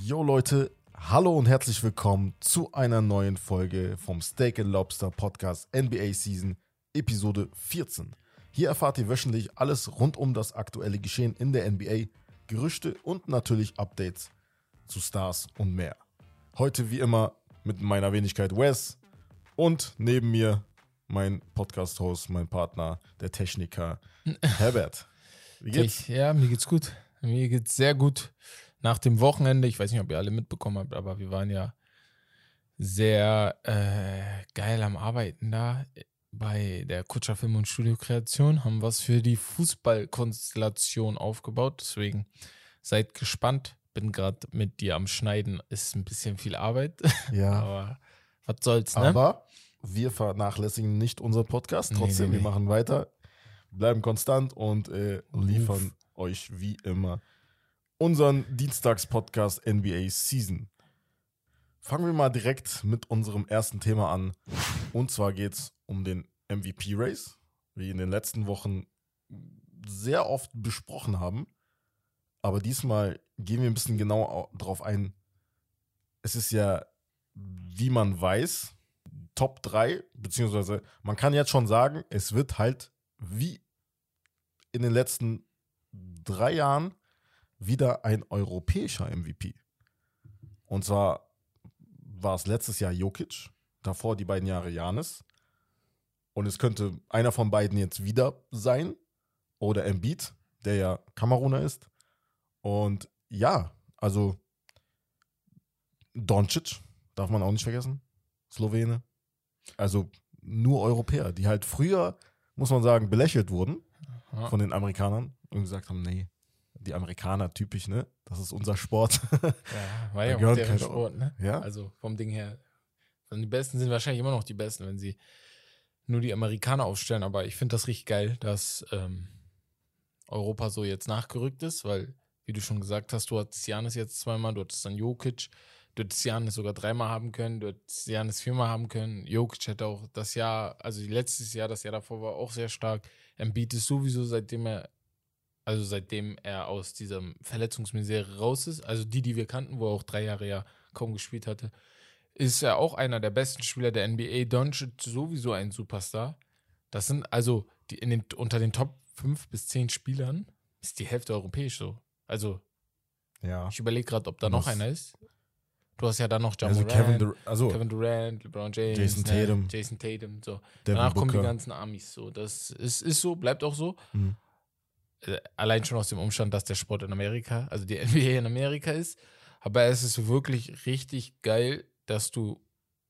Yo Leute, hallo und herzlich willkommen zu einer neuen Folge vom Steak and Lobster Podcast NBA Season Episode 14. Hier erfahrt ihr wöchentlich alles rund um das aktuelle Geschehen in der NBA, Gerüchte und natürlich Updates zu Stars und mehr. Heute wie immer mit meiner Wenigkeit Wes und neben mir mein Podcast-Host, mein Partner, der Techniker Herbert. Wie geht's? Ja, mir geht's gut. Mir geht's sehr gut. Nach dem Wochenende, ich weiß nicht, ob ihr alle mitbekommen habt, aber wir waren ja sehr äh, geil am Arbeiten da bei der Kutscher Film und Studiokreation, haben was für die Fußballkonstellation aufgebaut. Deswegen seid gespannt. Bin gerade mit dir am Schneiden. Ist ein bisschen viel Arbeit. Ja. aber was soll's, ne? Aber wir vernachlässigen nicht unseren Podcast. Nee, Trotzdem, nee, wir nee. machen weiter, bleiben konstant und äh, liefern. Euch wie immer unseren Dienstags-Podcast NBA Season. Fangen wir mal direkt mit unserem ersten Thema an. Und zwar geht es um den MVP-Race, wie in den letzten Wochen sehr oft besprochen haben. Aber diesmal gehen wir ein bisschen genau au- drauf ein. Es ist ja, wie man weiß, Top 3, beziehungsweise man kann jetzt schon sagen, es wird halt wie in den letzten drei Jahren wieder ein europäischer MVP. Und zwar war es letztes Jahr Jokic, davor die beiden Jahre Janis. Und es könnte einer von beiden jetzt wieder sein. Oder Embiid, der ja Kameruner ist. Und ja, also Doncic darf man auch nicht vergessen. Slowene. Also nur Europäer, die halt früher, muss man sagen, belächelt wurden von den Amerikanern und gesagt haben, nee, die Amerikaner typisch, ne? Das ist unser Sport. Ja, war ja auch deren Sport, ne? ja? Also vom Ding her. Also die Besten sind wahrscheinlich immer noch die Besten, wenn sie nur die Amerikaner aufstellen. Aber ich finde das richtig geil, dass ähm, Europa so jetzt nachgerückt ist, weil, wie du schon gesagt hast, du hattest Janis jetzt zweimal, du hattest dann Jokic, du hättest Janis sogar dreimal haben können, du hättest Janis viermal haben können. Jokic hätte auch das Jahr, also letztes Jahr, das Jahr davor war auch sehr stark. Embiid ist sowieso, seitdem er also seitdem er aus dieser Verletzungsmisere raus ist, also die, die wir kannten, wo er auch drei Jahre ja kaum gespielt hatte, ist er auch einer der besten Spieler der NBA. Doncic sowieso ein Superstar. Das sind also die in den, unter den Top 5 bis 10 Spielern ist die Hälfte europäisch so. Also ja. ich überlege gerade, ob da noch einer ist. Du hast ja dann noch Ja Also Kevin, Dur also Kevin Durant, LeBron James, Jason ne, Tatum. Jason Tatum, so. Devin Danach kommen die Booker. ganzen Amis so. Das ist, ist so, bleibt auch so. Mhm. Äh, Allein schon aus dem Umstand, dass der Sport in Amerika, also die NBA in Amerika ist. Aber es ist wirklich richtig geil, dass du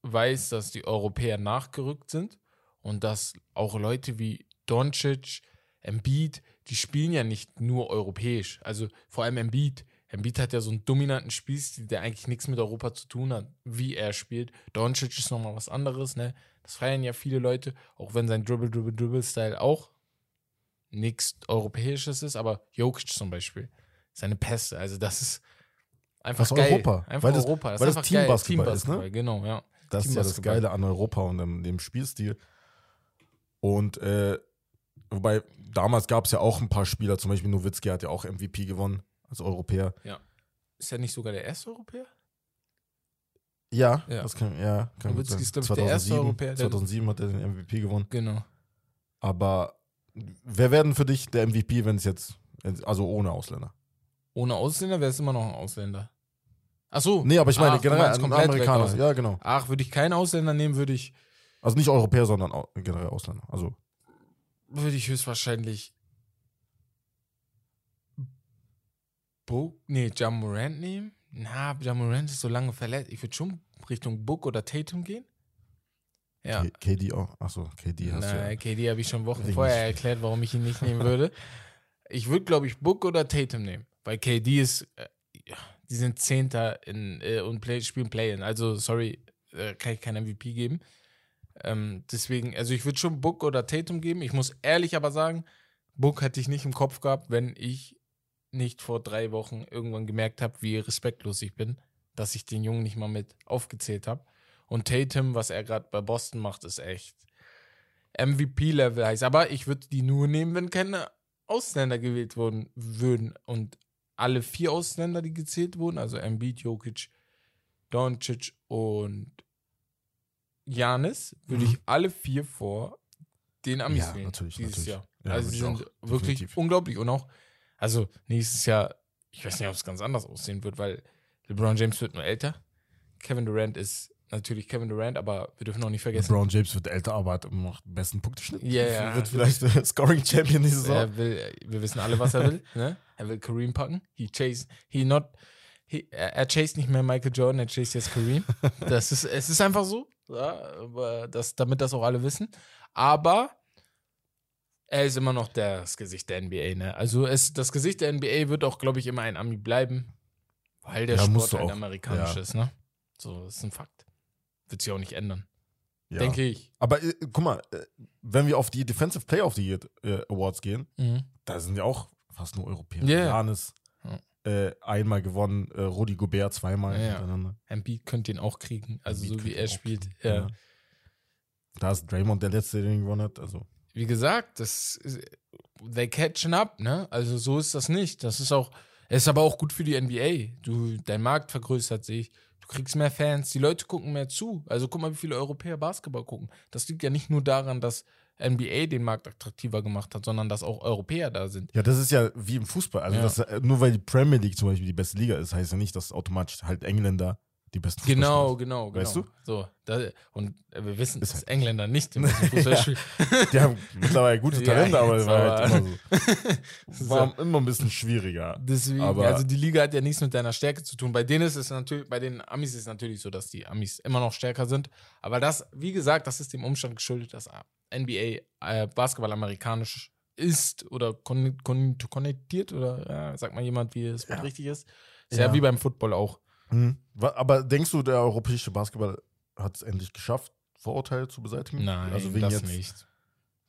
weißt, dass die Europäer nachgerückt sind und dass auch Leute wie Doncic, Embiid, die spielen ja nicht nur europäisch. Also vor allem Embiid. Embiid hat ja so einen dominanten Spielstil, der eigentlich nichts mit Europa zu tun hat, wie er spielt. Doncic ist nochmal was anderes, ne? Das feiern ja viele Leute, auch wenn sein Dribble, Dribble, Dribble-Style auch nichts Europäisches ist, aber Jokic zum Beispiel, seine Pässe, also das ist einfach Das geil. Europa, Einfach weil das- Europa. Das weil ist das. Teambasketball ist, ne? Genau, ja. Das ist ja das. Geile an Europa und dem, dem Spielstil. Und äh, wobei damals gab es ja auch ein paar Spieler, zum Beispiel Nowitzki hat ja auch MVP gewonnen als Europäer. Ist er nicht sogar der erste Europäer? Ja, Ja. das kann, ja, kann Nowitzki ist, glaub ich, der erste Europäer, der- 2007 hat er den MVP gewonnen. Genau. Aber wer werden für dich der MVP, wenn es jetzt, also ohne Ausländer? Ohne Ausländer wäre es immer noch ein Ausländer. Ach so. Nee, aber ich meine Ach, generell ein weg Amerikaner. Ja, genau. Ach, würde ich keinen Ausländer nehmen, würde ich, Also nicht Europäer, sondern generell Ausländer. Also würde ich höchstwahrscheinlich Book, nee, Jamorant nehmen. Na, Jamorant ist so lange verletzt. Ich würde schon Richtung Book oder Tatum gehen. Ja. K- KD auch. Achso, KD hast du ja. Nein, KD habe ich schon Wochen vorher erklärt, warum ich ihn nicht nehmen würde. Ich würde, glaube ich, Book oder Tatum nehmen. Weil KD ist, äh, die sind Zehnter in, äh, und play, spielen Play-In. Also, sorry, äh, kann ich kein MVP geben. Ähm, deswegen, also ich würde schon Book oder Tatum geben. Ich muss ehrlich aber sagen, Book hätte ich nicht im Kopf gehabt, wenn ich nicht vor drei Wochen irgendwann gemerkt habe, wie respektlos ich bin, dass ich den Jungen nicht mal mit aufgezählt habe. Und Tatum, was er gerade bei Boston macht, ist echt MVP-Level heißt. Aber ich würde die nur nehmen, wenn keine Ausländer gewählt wurden, würden. Und alle vier Ausländer, die gezählt wurden, also Embiid, Jokic, Doncic und Janis, würde Mhm. ich alle vier vor den Amis Ja, wählen natürlich, dieses natürlich. Jahr. Ja, also sie sind auch, wirklich definitiv. unglaublich und auch, also nächstes Jahr, ich weiß nicht, ob es ganz anders aussehen wird, weil LeBron James wird nur älter. Kevin Durant ist natürlich Kevin Durant, aber wir dürfen auch nicht vergessen, LeBron James wird älter, aber hat immer noch den besten Punkteschnitt. Ja, ja. Wird vielleicht äh, Scoring Champion diese Saison. er will, wir wissen alle, was er will. ne? Er will Kareem packen. He chase, he not, he, er, chase nicht mehr Michael Jordan, er chase jetzt Kareem. Das ist, es ist einfach so, ja, das, damit das auch alle wissen. Aber er ist immer noch das Gesicht der NBA. Ne? Also es, das Gesicht der NBA wird auch, glaube ich, immer ein Ami bleiben, weil der Ja, Sport du halt auch. amerikanisch Ja. ist. Ne? So, das ist ein Fakt. Wird sich auch nicht ändern, Ja. denke ich. Aber äh, guck mal, äh, wenn wir auf die Defensive Player of the Year äh, Awards gehen, Mhm. da sind ja auch fast nur Europäer. Ja, ja. Janis Ja. äh, einmal gewonnen, äh, Rudi Gobert zweimal Ja, ja. hintereinander. Embiid könnte ihn auch kriegen, also Embiid so wie er spielt. Ja. Da ist Draymond der Letzte, der den gewonnen hat. Also, wie gesagt, das ist, they catching up, ne? Also so ist das nicht. Das ist auch, es ist aber auch gut für die NBA. Du, dein Markt vergrößert sich, du kriegst mehr Fans, die Leute gucken mehr zu. Also guck mal, wie viele Europäer Basketball gucken. Das liegt ja nicht nur daran, dass NBA den Markt attraktiver gemacht hat, sondern dass auch Europäer da sind. ja, das ist ja wie im Fußball. Also, Ja. das, äh, nur weil die Premier League zum Beispiel die beste Liga ist, heißt ja nicht, dass automatisch halt Engländer die besten Genau, sind. genau, genau. Weißt du? So, da, und wir wissen, dass halt- Engländer nicht im Fußball Ja. spielen. Die haben mittlerweile gute Ja, Talente, aber es war halt immer so. War immer ein bisschen schwieriger. Deswegen, Aber- also die Liga hat ja nichts mit deiner Stärke zu tun. Bei denen ist es natürlich, bei den Amis ist es natürlich so, dass die Amis immer noch stärker sind. Aber das, wie gesagt, das ist dem Umstand geschuldet, dass NBA äh, Basketball amerikanisch ist oder kon kon konnektiert oder ja, sagt mal jemand, wie es Ja. richtig ist. Ist ja. Ja. wie beim Football auch. Mhm. Aber denkst du, der europäische Basketball hat es endlich geschafft, Vorurteile zu beseitigen? Nein, also wegen das jetzt nicht.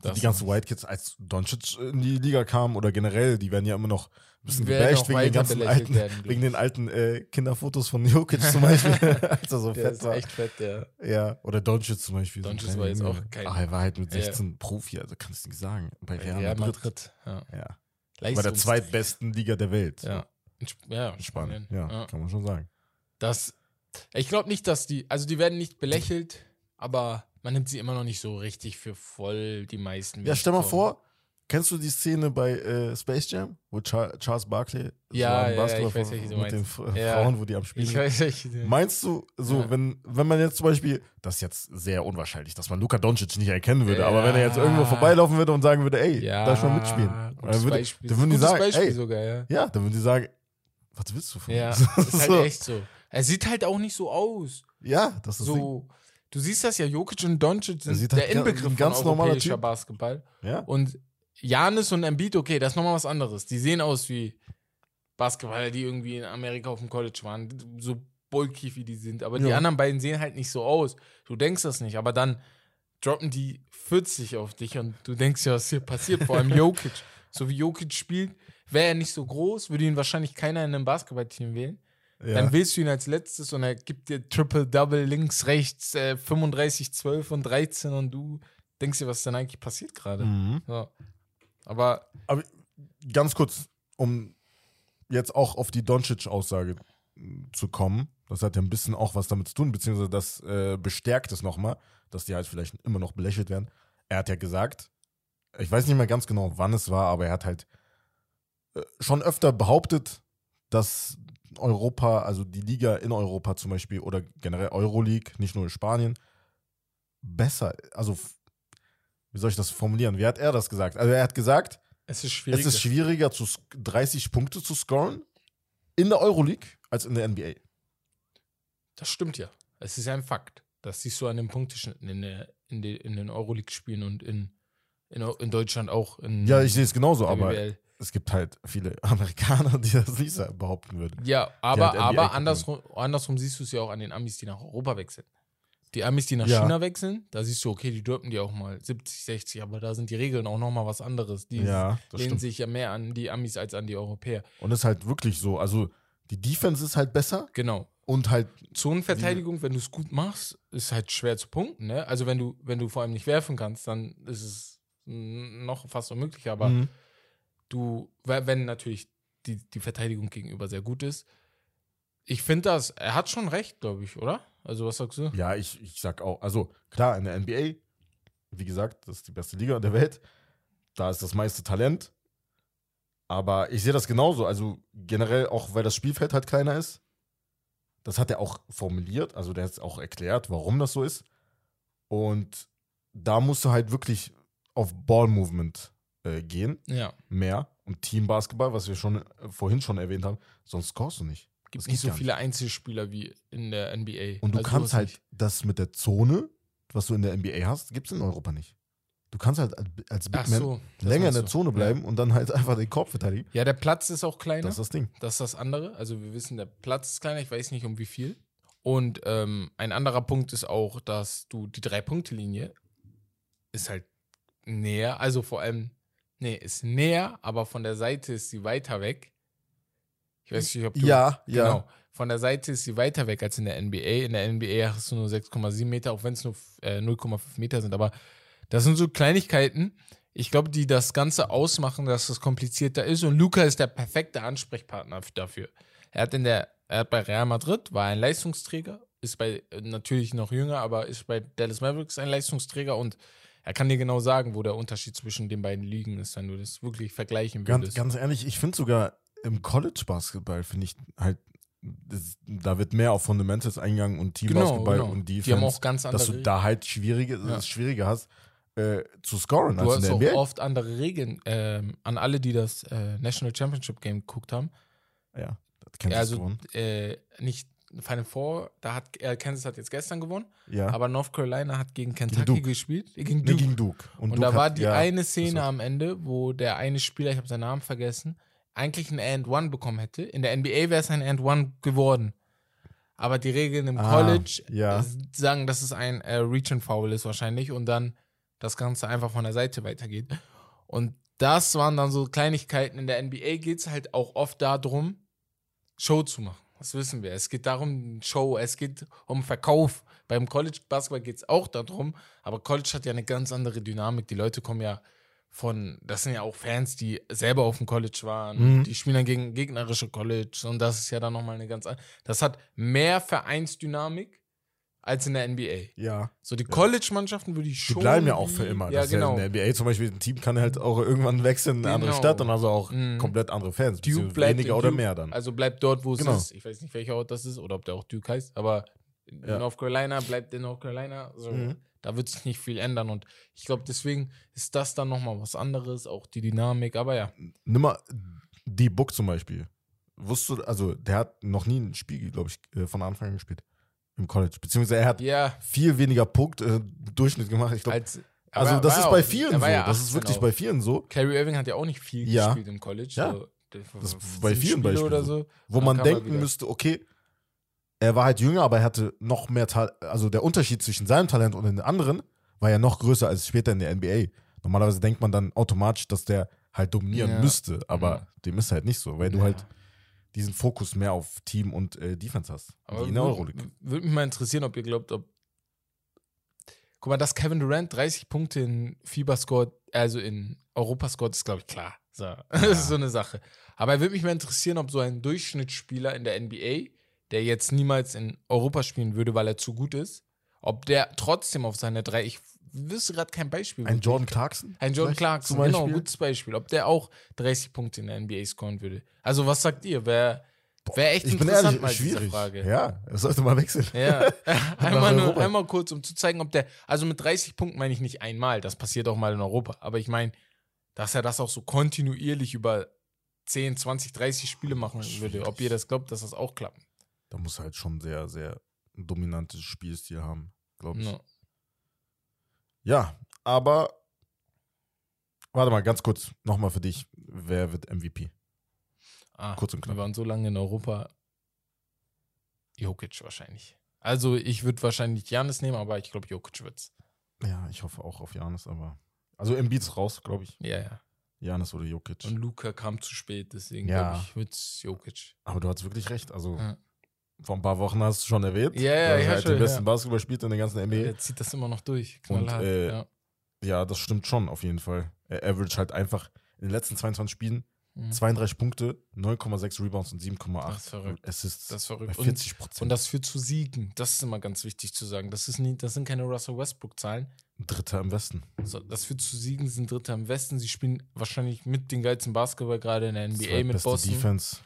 die Das ganzen nicht. White Kids, als Doncic in die Liga kam oder generell, die werden ja immer noch ein bisschen Die gebasht wegen den ganzen alten, werden, wegen den alten äh, Kinderfotos von Jokic zum Beispiel, als er so Der fett ist war. echt fett, der. Ja, oder Doncic zum Beispiel. so Doncic kleiner war jetzt auch kein- Ach, er war halt mit Ja. 16 Profi, also kannst du nicht sagen. Bei Real Real Madrid. Madrid. Ja. Ja. Bei der zweitbesten Liga der Welt. Ja. In Sp- ja, in. Spanien. Ja, kann man schon sagen. Das, ich glaube nicht, dass die, also die werden nicht belächelt, aber man nimmt sie immer noch nicht so richtig für voll, die meisten. Ja, stell mal vor, kennst du die Szene bei äh, Space Jam, wo Char Charles Barkley Ja, ein ja, Basketball ich weiß, mit den meinst. F Ja. Frauen, wo die am Spielen Ich sind? weiß nicht. Meinst du, so, Ja. wenn, wenn man jetzt zum Beispiel, das ist jetzt sehr unwahrscheinlich, dass man Luka Doncic nicht erkennen würde, Ja. aber wenn er jetzt irgendwo vorbeilaufen würde und sagen würde, ey, Ja, da schon mitspielen, dann, würde, dann würden die sagen, Beispiel ey, sogar, ja. ja, dann würden die sagen, was willst du von Ja, mir? ist halt so, echt so. Er sieht halt auch nicht so aus. Ja, das ist. So, du siehst das ja, Jokic und Doncic sind der halt ga- Inbegriff ganz von europäischer Typ. Basketball. Ja, Und Janis und Embiid, okay, das ist nochmal was anderes. Die sehen aus wie Basketballer, die irgendwie in Amerika auf dem College waren, so bulky wie die sind. Aber die Ja. anderen beiden sehen halt nicht so aus. Du denkst das nicht, aber dann droppen die 40 auf dich und du denkst ja, was hier passiert. Vor allem Jokic. So wie Jokic spielt, wäre er nicht so groß, würde ihn wahrscheinlich keiner in einem Basketballteam wählen. Ja. Dann wählst du ihn als letztes und er gibt dir Triple-Double links, rechts, äh, 35, 12 und 13 und du denkst dir, was denn eigentlich passiert gerade. Mhm. Ja. Aber Aber ganz kurz, um jetzt auch auf die Doncic-Aussage zu kommen, das hat ja ein bisschen auch was damit zu tun, beziehungsweise das äh, bestärkt es nochmal, dass die halt vielleicht immer noch belächelt werden. Er hat ja gesagt, ich weiß nicht mehr ganz genau, wann es war, aber er hat halt äh, schon öfter behauptet, dass Europa, also die Liga in Europa zum Beispiel oder generell Euroleague, nicht nur in Spanien, besser, also wie soll ich das formulieren? Wie hat er das gesagt? Also er hat gesagt, es ist schwierig. es ist schwieriger, zu sk- 30 Punkte zu scoren in der Euroleague als in der NBA. das stimmt ja. Es ist ja ein Fakt. Das siehst du an den Punkteschnitten in, der, in, den, in den Euroleague-Spielen und in, in, in Deutschland auch. In Ja, ich sehe es genauso, aber BBL. Es gibt halt viele Amerikaner, die das nicht so behaupten würden. Ja, aber, halt aber andersrum, andersrum siehst du es ja auch an den Amis, die nach Europa wechseln. Die Amis, die nach Ja. China wechseln, da siehst du, okay, die dürfen die auch mal 70, 60, aber da sind die Regeln auch nochmal was anderes. Die Ja, lehnen sich ja mehr an die Amis als an die Europäer. Und es ist halt wirklich so, also die Defense ist halt besser Genau. und halt, Zonenverteidigung, wenn du es gut machst, ist halt schwer zu punkten. Ne? Also wenn du, wenn du vor allem nicht werfen kannst, dann ist es noch fast unmöglich. Aber Mhm. Du, we- wenn natürlich die, die Verteidigung gegenüber sehr gut ist. Ich finde das, er hat schon recht, glaube ich, oder? Also, was sagst du? Ja, ich, ich sag auch, also klar, in der NBA, wie gesagt, das ist die beste Liga der Welt. Da ist das meiste Talent. Aber ich sehe das genauso. Also generell auch, weil das Spielfeld halt kleiner ist. Das hat er auch formuliert. Also der hat es auch erklärt, warum das so ist. Und da musst du halt wirklich auf Ball-Movement äh, gehen. Ja. Mehr. Und Teambasketball, was wir schon äh, vorhin schon erwähnt haben, sonst scorest du nicht. Gibt Das nicht so viele Einzelspieler wie in der NBA. Und du Also kannst halt nicht. das mit der Zone, was du in der NBA hast, gibt es in Europa nicht. Du kannst halt als- Big Man so. länger in der. Zone bleiben und dann halt einfach den Korb verteidigen. Ja. ja, der Platz ist auch kleiner. Das ist das Ding. Das ist das andere. Also wir wissen, der Platz ist kleiner, ich weiß nicht um wie viel. Und ähm, ein anderer Punkt ist auch, dass du die Drei-Punkte-Linie ist halt näher, also vor allem, nee, ist näher, aber von der Seite ist sie weiter weg. Ich weiß nicht, ob du. Ja, ja. Genau. Von der Seite ist sie weiter weg als in der NBA. In der NBA hast du nur 6,7 Meter, auch wenn es nur äh, 0,5 Meter sind. Aber das sind so Kleinigkeiten, ich glaube, die das Ganze ausmachen, dass es komplizierter ist. Und Luca ist der perfekte Ansprechpartner dafür. Er hat in der, er hat bei Real Madrid, war ein Leistungsträger, ist bei, äh, natürlich noch jünger, aber ist bei Dallas Mavericks ein Leistungsträger und er kann dir genau sagen, wo der Unterschied zwischen den beiden Ligen ist, wenn du das wirklich vergleichen Ganz, würdest. ganz ehrlich, ich finde sogar im College-Basketball, finde ich halt, das, da wird mehr auf Fundamentals eingegangen und Teambasketball und Defense. Die haben auch ganz andere dass du da halt schwierige, Ja. schwieriger hast, äh, zu scoren Du als in hast der auch NBA. oft andere Regeln. Ähm, an alle, die das äh, National Championship Game geguckt haben. Ja, das kennst Ja, du also gewonnen. äh, nicht Final Four, da hat äh, Kansas hat jetzt gestern gewonnen, Ja, aber North Carolina hat gegen Kentucky Duke. gespielt. äh, Gegen nee, Duke. gegen Duke. Und, Duke da hat- war die ja, eine Szene am Ende, wo der eine Spieler, ich habe seinen Namen vergessen, eigentlich ein And One bekommen hätte. In der NBA wäre es ein And One geworden. Aber die Regeln im Ah, College ja. sagen, dass es ein äh, Reach and Foul ist wahrscheinlich und dann das Ganze einfach von der Seite weitergeht. Und das waren dann so Kleinigkeiten. In der NBA geht es halt auch oft darum, Show zu machen. Das wissen wir. Es geht darum, Show, es geht um Verkauf. Beim College Basketball geht es auch darum, aber College hat ja eine ganz andere Dynamik. Die Leute kommen ja von, das sind ja auch Fans, die selber auf dem College waren, Mhm. die spielen dann gegen gegnerische College und das ist ja dann nochmal eine ganz andere. Das hat mehr Vereinsdynamik als in der NBA. Ja. So die College-Mannschaften würde ich Die schon. bleiben ja auch für immer. Ja, Das genau. in der NBA zum Beispiel, ein Team kann halt auch irgendwann wechseln in eine andere Genau. Stadt und also auch Mhm. komplett andere Fans. Duke bleibt weniger oder Duke. mehr dann. Also bleibt dort, wo es Genau. ist. Ich weiß nicht, welcher Ort das ist oder ob der auch Duke heißt, aber in Ja. North Carolina bleibt in North Carolina. So, Mhm. Da wird sich nicht viel ändern und ich glaube, deswegen ist das dann nochmal was anderes, auch die Dynamik, aber ja. Nimm mal die Book zum Beispiel. Wusstest du, also der hat noch nie ein Spiel, glaube ich, äh, von Anfang an gespielt. Im College. Beziehungsweise er hat Ja, viel weniger Punkt äh, Durchschnitt gemacht. Ich glaube, als. also das ist ja bei auch- vielen so. ja das ist 18 wirklich auch. bei vielen so. Kyrie Irving hat ja auch nicht viel Ja. gespielt im College. Ja. So, der- Das ist bei vielen Spiele Beispielen oder so. Wo man denken müsste, okay, er war halt jünger, aber er hatte noch mehr Talent. Also der Unterschied zwischen seinem Talent und den anderen war ja noch größer als später in der NBA. Normalerweise denkt man dann automatisch, dass der halt dominieren Ja. müsste, aber Mhm. dem ist halt nicht so, weil du halt diesen Fokus mehr auf Team und äh, Defense hast. Aber wie in der Euroleague. Würde würd mich mal interessieren, ob ihr glaubt, ob. Guck mal, dass Kevin Durant 30 Punkte in FIBA scored, also in Europa scored, ist, glaube ich, klar. So. Das ist so eine Sache. Aber er würde mich mal interessieren, ob so ein Durchschnittsspieler in der NBA, der jetzt niemals in Europa spielen würde, weil er zu gut ist, ob der trotzdem auf seine drei, ich wüsste gerade kein Beispiel. Ein wirklich. Jordan Clarkson? Ein Jordan Clarkson, genau, gutes Beispiel. Ob der auch 30 Punkte in der NBA scoren würde. Also, was sagt ihr? Wäre wär echt Ich bin interessant ehrlich, mal diese schwierig. Frage. Ja, er sollte mal wechseln. Ja, einmal, nur, einmal kurz, um zu zeigen, ob der, also mit 30 Punkten meine ich nicht einmal, das passiert auch mal in Europa, aber ich meine, dass er das auch so kontinuierlich über 10, 20, 30 Spiele machen würde. Ob ihr das glaubt, dass das auch klappt. Da muss er halt schon sehr, sehr dominantes Spielstil haben, glaube ich. No. Ja, aber warte mal, ganz kurz nochmal für dich. Wer wird MVP? Ah, Kurz und knapp. Wir waren so lange in Europa. Jokic wahrscheinlich. Also ich würde wahrscheinlich Janis nehmen, aber ich glaube, Jokic wird's. Ja, ich hoffe auch auf Janis, aber. Also Embiid ist raus, glaube ich. Ja, ja. Janis oder Jokic. Und Luca kam zu spät, deswegen Ja. glaube ich, wird's Jokic. aber du hast wirklich recht. Also Ja. Vor ein paar Wochen hast du schon erwähnt. Ja, ja, dass er ja, halt schon, den besten ja. Basketball spielt in der ganzen NBA. Er zieht das immer noch durch. Und, Knallhart. äh, ja. Ja, das stimmt schon, auf jeden Fall. Er average halt einfach in den letzten 22 Spielen Mhm. 32 Punkte, 9,6 Rebounds und Das ist 7,8 verrückt. Assists. Das ist verrückt. Und, 40 Prozent. und das führt zu Siegen. Das ist immer ganz wichtig zu sagen. Das, ist nie, das sind keine Russell Westbrook-Zahlen. Dritter im Westen. So, das führt zu Siegen, sie sind Dritter im Westen. Sie spielen wahrscheinlich mit den geilsten Basketball gerade in der NBA mit Boston. Defense.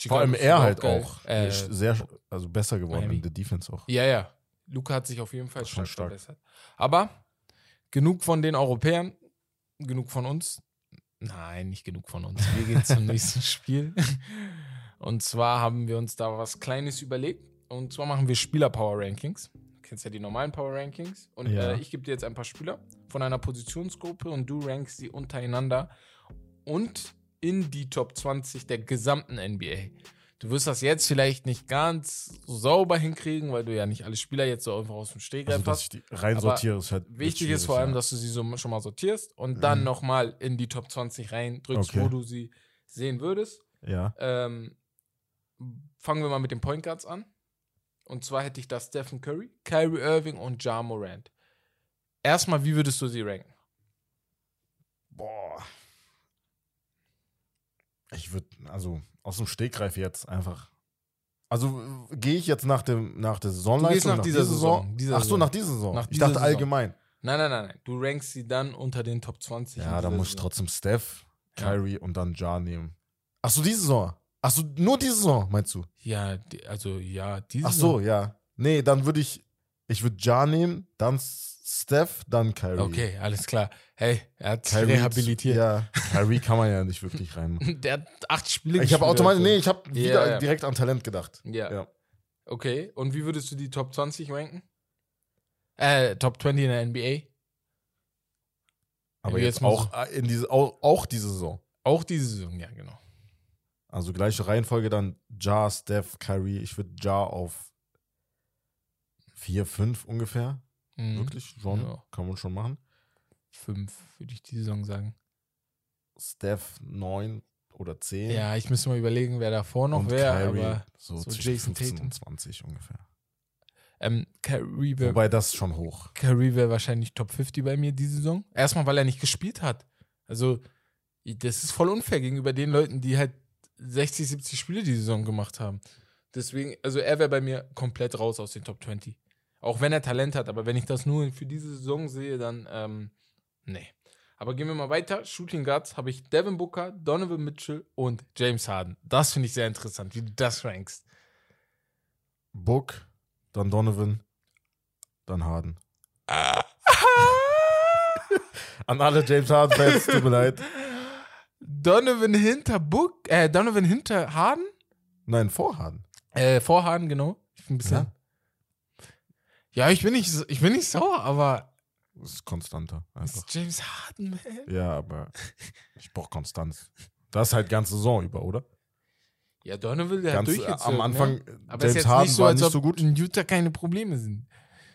Chicago Vor allem er halt auch. Äh, Ist sehr, also besser geworden Miami. in der Defense auch. Ja, ja. Luca hat sich auf jeden Fall schon stark, stark. verbessert. Aber genug von den Europäern, genug von uns. Nein, nicht genug von uns. Wir gehen zum nächsten Spiel. Und zwar haben wir uns da was Kleines überlegt. Und zwar machen wir Spieler-Power-Rankings. Du kennst ja die normalen Power-Rankings. Und Ja. äh, ich gebe dir jetzt ein paar Spieler von einer Positionsgruppe und du rankst sie untereinander und in die Top 20 der gesamten NBA. Du wirst das jetzt vielleicht nicht ganz so sauber hinkriegen, weil du ja nicht alle Spieler jetzt so einfach aus dem Stegreif Also, hast. ich die reinsortiere, ist halt. Wichtig ist vor allem, schwierig, dass du sie so schon mal sortierst und dann Mhm. nochmal in die Top 20 reindrückst, Okay. wo du sie sehen würdest. Ja. ja. Ähm, fangen wir mal mit den Point Guards an. Und zwar hätte ich da Stephen Curry, Kyrie Irving und Ja Morant. Erstmal, wie würdest du sie ranken? Boah. Ich würde, also aus dem Stegreif jetzt einfach. Also gehe ich jetzt nach, dem, nach der Saisonleistung? nach dieser Saison, dieser Ach so, Saison. nach dieser Saison. Nach ich dieser dachte Saison. allgemein. Nein, nein, nein, nein. Du rankst sie dann unter den Top 20. in Ja, da muss ich Saison. trotzdem Steph, Ja. Kyrie und dann Ja nehmen. Ach so, diese Saison. Ach so, nur diese Saison, meinst du? Ja, also ja, diese Ach so, ja. Nee, dann würde ich, ich würde Ja nehmen, dann Steph, dann Kyrie. Okay, alles klar. Hey, er hat sich Kyrie, rehabilitiert. Ja, Kyrie kann man ja nicht wirklich rein. Der hat acht Spiele Ich habe automatisch, nee, ich habe Ja, wieder ja. direkt an Talent gedacht. Ja. Ja. Okay, und wie würdest du die Top 20 ranken? Äh, Top 20 in der NBA? Aber jetzt jetzt mal auch äh, in diese, auch, auch diese Saison. Auch diese Saison, ja, genau. Also gleiche Reihenfolge dann Ja, Steph, Kyrie. Ich würde Ja auf 4, 5 ungefähr. Mhm. Wirklich, schon. Ja. Kann man schon machen. Fünf, würde ich die Saison sagen. Steph 9 oder 10. Ja, ich müsste mal überlegen, wer davor noch und wäre, Kyrie aber so, so zwischen Jason 15 Tatum. und 20 ungefähr. ähm, Kyrie wäre Wobei das schon hoch. Kyrie wär wahrscheinlich Top 50 bei mir diese Saison. Erstmal, weil er nicht gespielt hat. Also, das ist voll unfair gegenüber den Leuten, die halt 60, 70 Spiele die Saison gemacht haben. Deswegen, also er wäre bei mir komplett raus aus den Top 20. Auch wenn er Talent hat, aber wenn ich das nur für diese Saison sehe, dann, ähm, nee. Aber gehen wir mal weiter. Shooting Guards habe ich Devin Booker, Donovan Mitchell und James Harden. Das finde ich sehr interessant, wie du das rankst. Book, dann Donovan, dann Harden. An alle James Harden-Fans, tut mir leid. Donovan hinter Book, äh, Donovan hinter Harden? Nein, vor Harden. Äh, vor Harden, genau. Ich bin ein bisschen. Ja, ich bin nicht, ich bin nicht sauer, aber Das ist konstanter. das ist James Harden, man. Ja, aber ich brauche Konstanz. Das ist halt ganze Saison über, oder? Ja, Donovan, der hat Ganz, durchgezogen. am Anfang, ne? Aber es ist James jetzt Harden nicht so, war als nicht ob so gut. in Utah keine Probleme sind.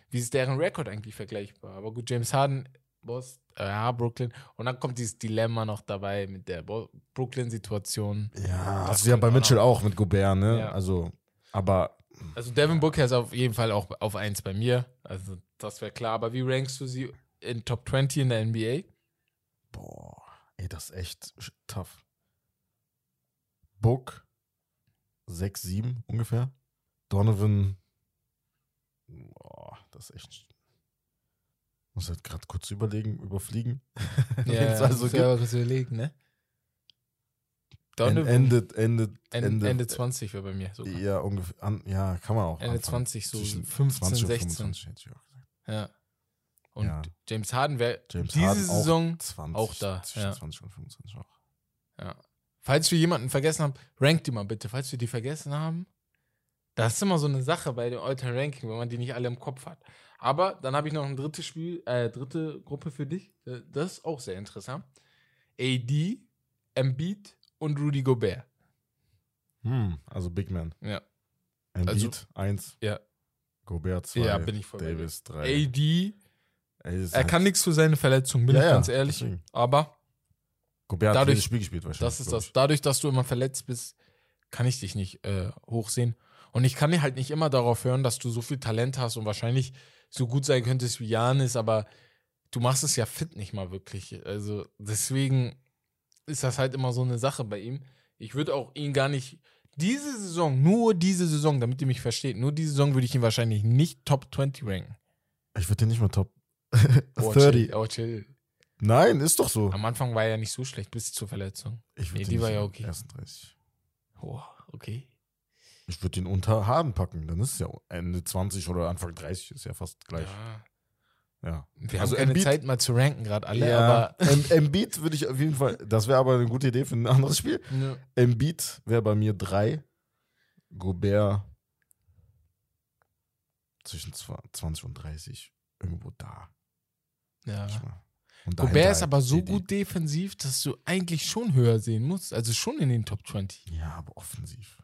Wie ist deren Rekord eigentlich vergleichbar? Aber gut, James Harden, Boss, äh, ja, Brooklyn. Und dann kommt dieses Dilemma noch dabei mit der Brooklyn-Situation. Ja, Das also ja bei Mitchell auch mit Gobert, ne? Ja. Also, aber Also Devin Booker ist auf jeden Fall auch auf 1 bei mir. Also das wäre klar. Aber wie rankst du sie in Top 20 in der NBA? boah, ey, das ist echt tough. Book 6, 7 ungefähr. Donovan, boah, das ist echt. Muss halt gerade kurz überlegen, überfliegen. Es also muss ja aber so überlegen, ne? Donovan, Endet, endet, Ende, Ende, Ende 20 wäre bei mir sogar. Ja, ungefähr. An, ja, kann man auch. Ende anfangen. 20, so Zwischen 15, 20 und 16. 25 hätte ich auch gesagt. Ja. Und Ja. James Harden wäre diese Harden auch Saison 20, auch da, Zwischen ja. 20 und 25 auch. Ja. Falls wir jemanden vergessen haben, rankt die mal bitte. Falls wir die vergessen haben, das ist immer so eine Sache bei dem All-Time Ranking, wenn man die nicht alle im Kopf hat. Aber dann habe ich noch ein drittes Spiel, äh, dritte Gruppe für dich. Äh, Das ist auch sehr interessant. AD, Embiid und Rudy Gobert. Hm, also Big Man. Ja. Embiid 1, Ja. Gobert 2, Ja, bin ich voll. Davis 3. AD, Ey, er kann nichts für seine Verletzung, bin Ja, ich ganz ehrlich. deswegen. Aber Gobert hat dadurch- jedes Spiel gespielt wahrscheinlich. Das ist das. Dadurch, dass du immer verletzt bist, kann ich dich nicht äh, hochsehen. Und ich kann dir halt nicht immer darauf hören, dass du so viel Talent hast und wahrscheinlich so gut sein könntest wie Janis, aber du machst es ja fit nicht mal wirklich. Also deswegen, ist das halt immer so eine Sache bei ihm. Ich würde auch ihn gar nicht. Diese Saison, nur diese Saison, damit ihr mich versteht, nur diese Saison würde ich ihn wahrscheinlich nicht Top 20 ranken. Ich würde den nicht mal Top Oh, 30. chill, oh, chill. Nein, ist doch so. Am Anfang war er ja nicht so schlecht, bis zur Verletzung. Ich Nee, die war ja okay. den ersten 30. Oh, okay. Ich würde den unter Harden packen. Dann ist es ja Ende 20 oder Anfang 30, ist ja fast gleich. Ja. Ja. Wir Also haben keine Embiid- Zeit mal zu ranken gerade alle, ja, aber. Em- Embiid würde ich auf jeden Fall, das wäre aber eine gute Idee für ein anderes Spiel. Ja. Embiid wäre bei mir 3. Gobert zwischen zwa- 20 und 30. Irgendwo da. ja. Gobert ist halt aber so gut defensiv, dass du eigentlich schon höher sehen musst. Also schon in den Top 20. Ja, aber offensiv.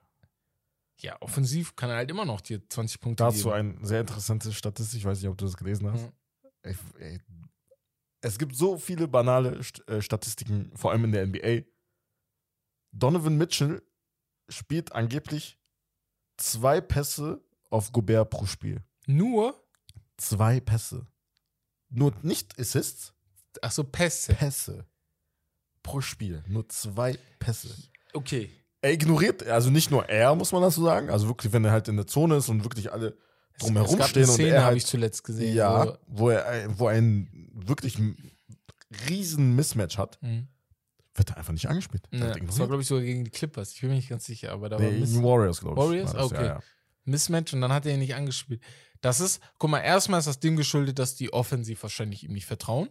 Ja, offensiv kann er halt immer noch dir 20 Punkte Dazu geben. eine sehr interessante Statistik, ich weiß nicht, ob du das gelesen hast. Ja. Es gibt so viele banale äh, Statistiken, vor allem in der NBA. Donovan Mitchell spielt angeblich zwei Pässe auf Gobert pro Spiel. Nur, Zwei Pässe. Nur nicht Assists, ach so, Pässe. Pässe pro Spiel. Nur zwei Pässe. Okay. Er ignoriert, also nicht nur er, muss man dazu sagen. Also wirklich, wenn er halt in der Zone ist und wirklich alle drumherum es gab stehen eine und Szene, er habe ich zuletzt gesehen. Ja, wo- wo er, wo er einen wirklich riesen Mismatch hat, Mhm. wird er einfach nicht angespielt. Wird das war, glaube ich, sogar gegen die Clippers. Ich bin mir nicht ganz sicher, aber da war Nee, Miss gegen Warriors, glaube ich. Warriors? war das, Okay. Ja, ja. Mismatch und dann hat er ihn nicht angespielt. Das ist, guck mal, erstmal ist das dem geschuldet, dass die Offensiv wahrscheinlich ihm nicht vertrauen.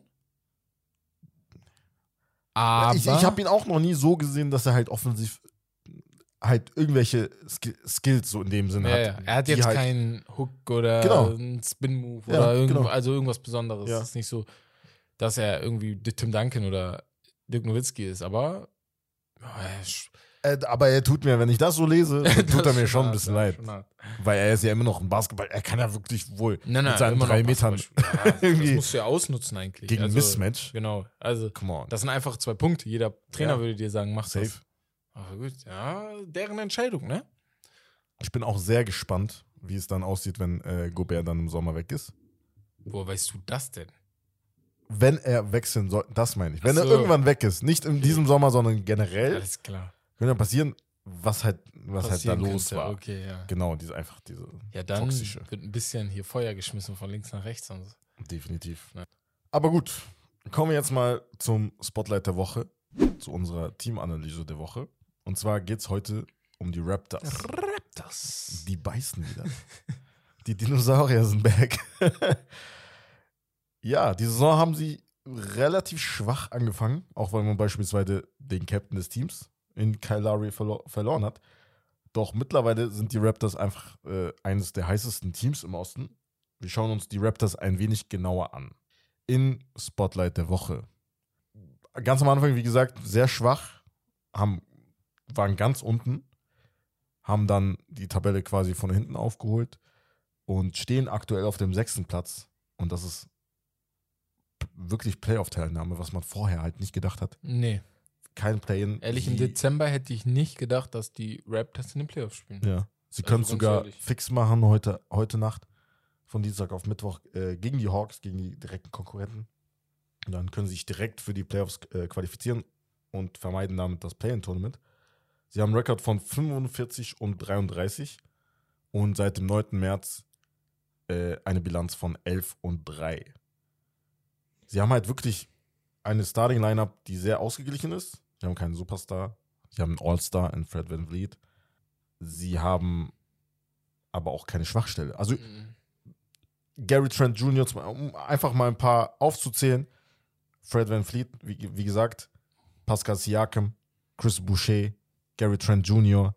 Aber ich ich habe ihn auch noch nie so gesehen, dass er halt offensiv halt irgendwelche Sk Skills so in dem Sinne ja, hat. ja. er hat jetzt halt, keinen Hook oder Genau. einen Spin-Move Ja, oder irgendwo, genau. also irgendwas Besonderes. Es ist nicht so, dass er irgendwie Tim Duncan oder Dirk Nowitzki ist, aber er äh, aber er tut mir, wenn ich das so lese, tut er mir schon ein bisschen leid. Weil er ist ja immer noch ein Basketball. Er kann ja wirklich wohl Nein, nein, mit seinen drei Metern das musst du ja ausnutzen eigentlich. gegen also, Mismatch. Genau, also das sind einfach zwei Punkte. Jeder Trainer würde dir sagen, mach Safe. das. Aber gut, ja, deren Entscheidung, ne? Ich bin auch sehr gespannt, wie es dann aussieht, wenn äh, Gobert dann im Sommer weg ist. Woher weißt du das denn? Wenn er wechseln soll, das meine ich. Wenn Ach er so. irgendwann weg ist, nicht in diesem Sommer, sondern generell, Alles klar. könnte ja passieren, was halt, was halt da Passieren los könnte. war. Okay, ja. Genau, diese einfach diese Ja, dann toxische. wird ein bisschen hier Feuer geschmissen von links nach rechts. Und so. Definitiv. Ja. Aber gut, kommen wir jetzt mal zum Spotlight der Woche, zu unserer Teamanalyse der Woche. Und zwar geht es heute um die Raptors. Raptors. Die beißen wieder. die Dinosaurier sind back. ja, die Saison haben sie relativ schwach angefangen, auch weil man beispielsweise den Captain des Teams in Kyle Lowry verlo verloren hat. Doch mittlerweile sind die Raptors einfach äh, eines der heißesten Teams im Osten. Wir schauen uns die Raptors ein wenig genauer an. In Spotlight der Woche. Ganz am Anfang, wie gesagt, sehr schwach, haben, waren ganz unten, haben dann die Tabelle quasi von hinten aufgeholt und stehen aktuell auf dem sechsten Platz. Und das ist wirklich Playoff-Teilnahme, was man vorher halt nicht gedacht hat. Nee, Kein Play-In. ehrlich, im Dezember hätte ich nicht gedacht, dass die Raptors in den Playoffs spielen. Ja. Sie Also können ganz sogar ehrlich. fix machen heute, heute Nacht, von Dienstag auf Mittwoch, äh, gegen die Hawks, gegen die direkten Konkurrenten. Und dann können sie sich direkt für die Playoffs äh, qualifizieren und vermeiden damit das Play-In-Tournament. Sie haben einen Rekord von 45 und 33 und seit dem 9. März äh, eine Bilanz von 11 und 3. Sie haben halt wirklich eine Starting-Lineup, die sehr ausgeglichen ist. Sie haben keinen Superstar. Sie haben einen All-Star in Fred Van Vliet. Sie haben aber auch keine Schwachstelle. Also Mhm. Gary Trent Jr., um einfach mal ein paar aufzuzählen. Fred Van Fleet, wie, wie gesagt, Pascal Siakam, Chris Boucher, Gary Trent Jr.,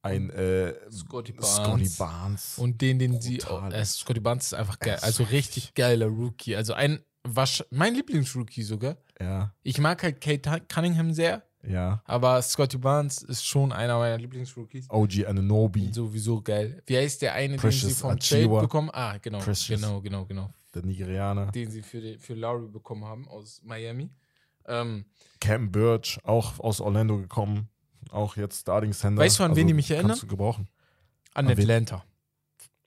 ein äh, Scotty Barnes. Scotty Barnes. Und den, den sie. Brutal. Äh, Scotty Barnes ist einfach geil. Also so richtig geiler Rookie. Also ein. Wasch, mein Lieblingsrookie sogar. ja, Ich mag halt Kate Cunningham sehr, ja. aber Scotty Barnes ist schon einer meiner Lieblingsrookies. OG Ananobi, Sowieso geil. Wie heißt der eine, den Precious sie vom Achiuwa. Trade bekommen? Ah, genau. Precious. Genau, genau, genau. der Nigerianer. Den sie für, den, für Lowry bekommen haben aus Miami. Ähm, Cam Birch, auch aus Orlando gekommen. Auch jetzt Starting Center. Weißt du, an wen die mich kannst erinnern? du gebrauchen. an An? Atlanta.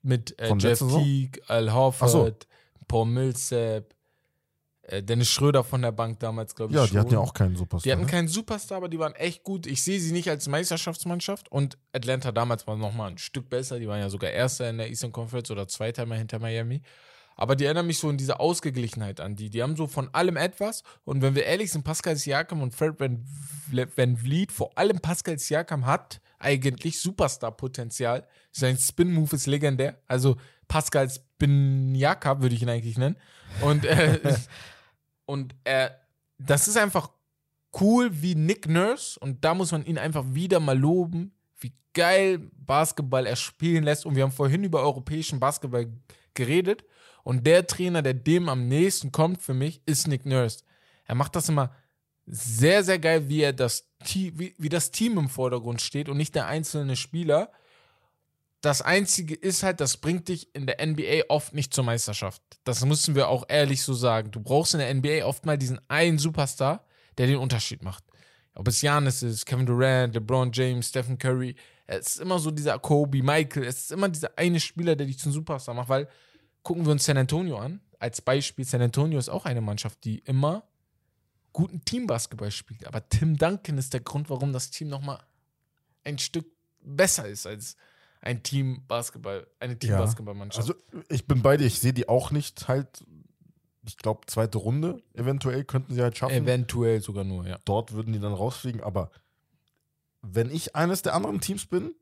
Mit äh, Jeff? Teague, Al Ach so. Horford, Paul Millsap, Äh, Dennis Schröder von der Bank damals, glaube ich. Ja, die hatten schon. ja auch keinen Superstar. Die hatten ne? keinen Superstar, aber die waren echt gut. Ich sehe sie nicht als Meisterschaftsmannschaft. Und Atlanta damals war noch mal ein Stück besser. Die waren ja sogar Erster in der Eastern Conference oder Zweiter mal hinter Miami. Aber die erinnern mich so in diese Ausgeglichenheit an die. Die haben so von allem etwas. Und wenn wir ehrlich sind, Pascal Siakam und Fred Van, Van Vliet, vor allem Pascal Siakam hat eigentlich Superstar-Potenzial. Sein Spin-Move ist legendär. Also Pascal Spinjaka würde ich ihn eigentlich nennen. Und, äh, und er, das ist einfach cool wie Nick Nurse. Und da muss man ihn einfach wieder mal loben, wie geil Basketball er spielen lässt. Und wir haben vorhin über europäischen Basketball geredet. Und der Trainer, der dem am nächsten kommt für mich, ist Nick Nurse. Er macht das immer sehr, sehr geil, wie er das Team, wie, wie das Team im Vordergrund steht und nicht der einzelne Spieler. Das Einzige ist halt, das bringt dich in der NBA oft nicht zur Meisterschaft. Das müssen wir auch ehrlich so sagen. Du brauchst in der NBA oft mal diesen einen Superstar, der den Unterschied macht. Ob es Giannis ist, Kevin Durant, LeBron James, Stephen Curry. Es ist immer so dieser Kobe, Michael. Es ist immer dieser eine Spieler, der dich zum Superstar macht, weil gucken wir uns San Antonio an. Als Beispiel, San Antonio ist auch eine Mannschaft, die immer guten Teambasketball spielt. Aber Tim Duncan ist der Grund, warum das Team nochmal ein Stück besser ist als ein Teambasketball, eine Teambasketballmannschaft. Also ich bin bei dir, ich sehe die auch nicht halt, ich glaube, zweite Runde eventuell könnten sie halt schaffen. Eventuell sogar nur, ja. Dort würden die dann rausfliegen, aber wenn ich eines der anderen Teams bin,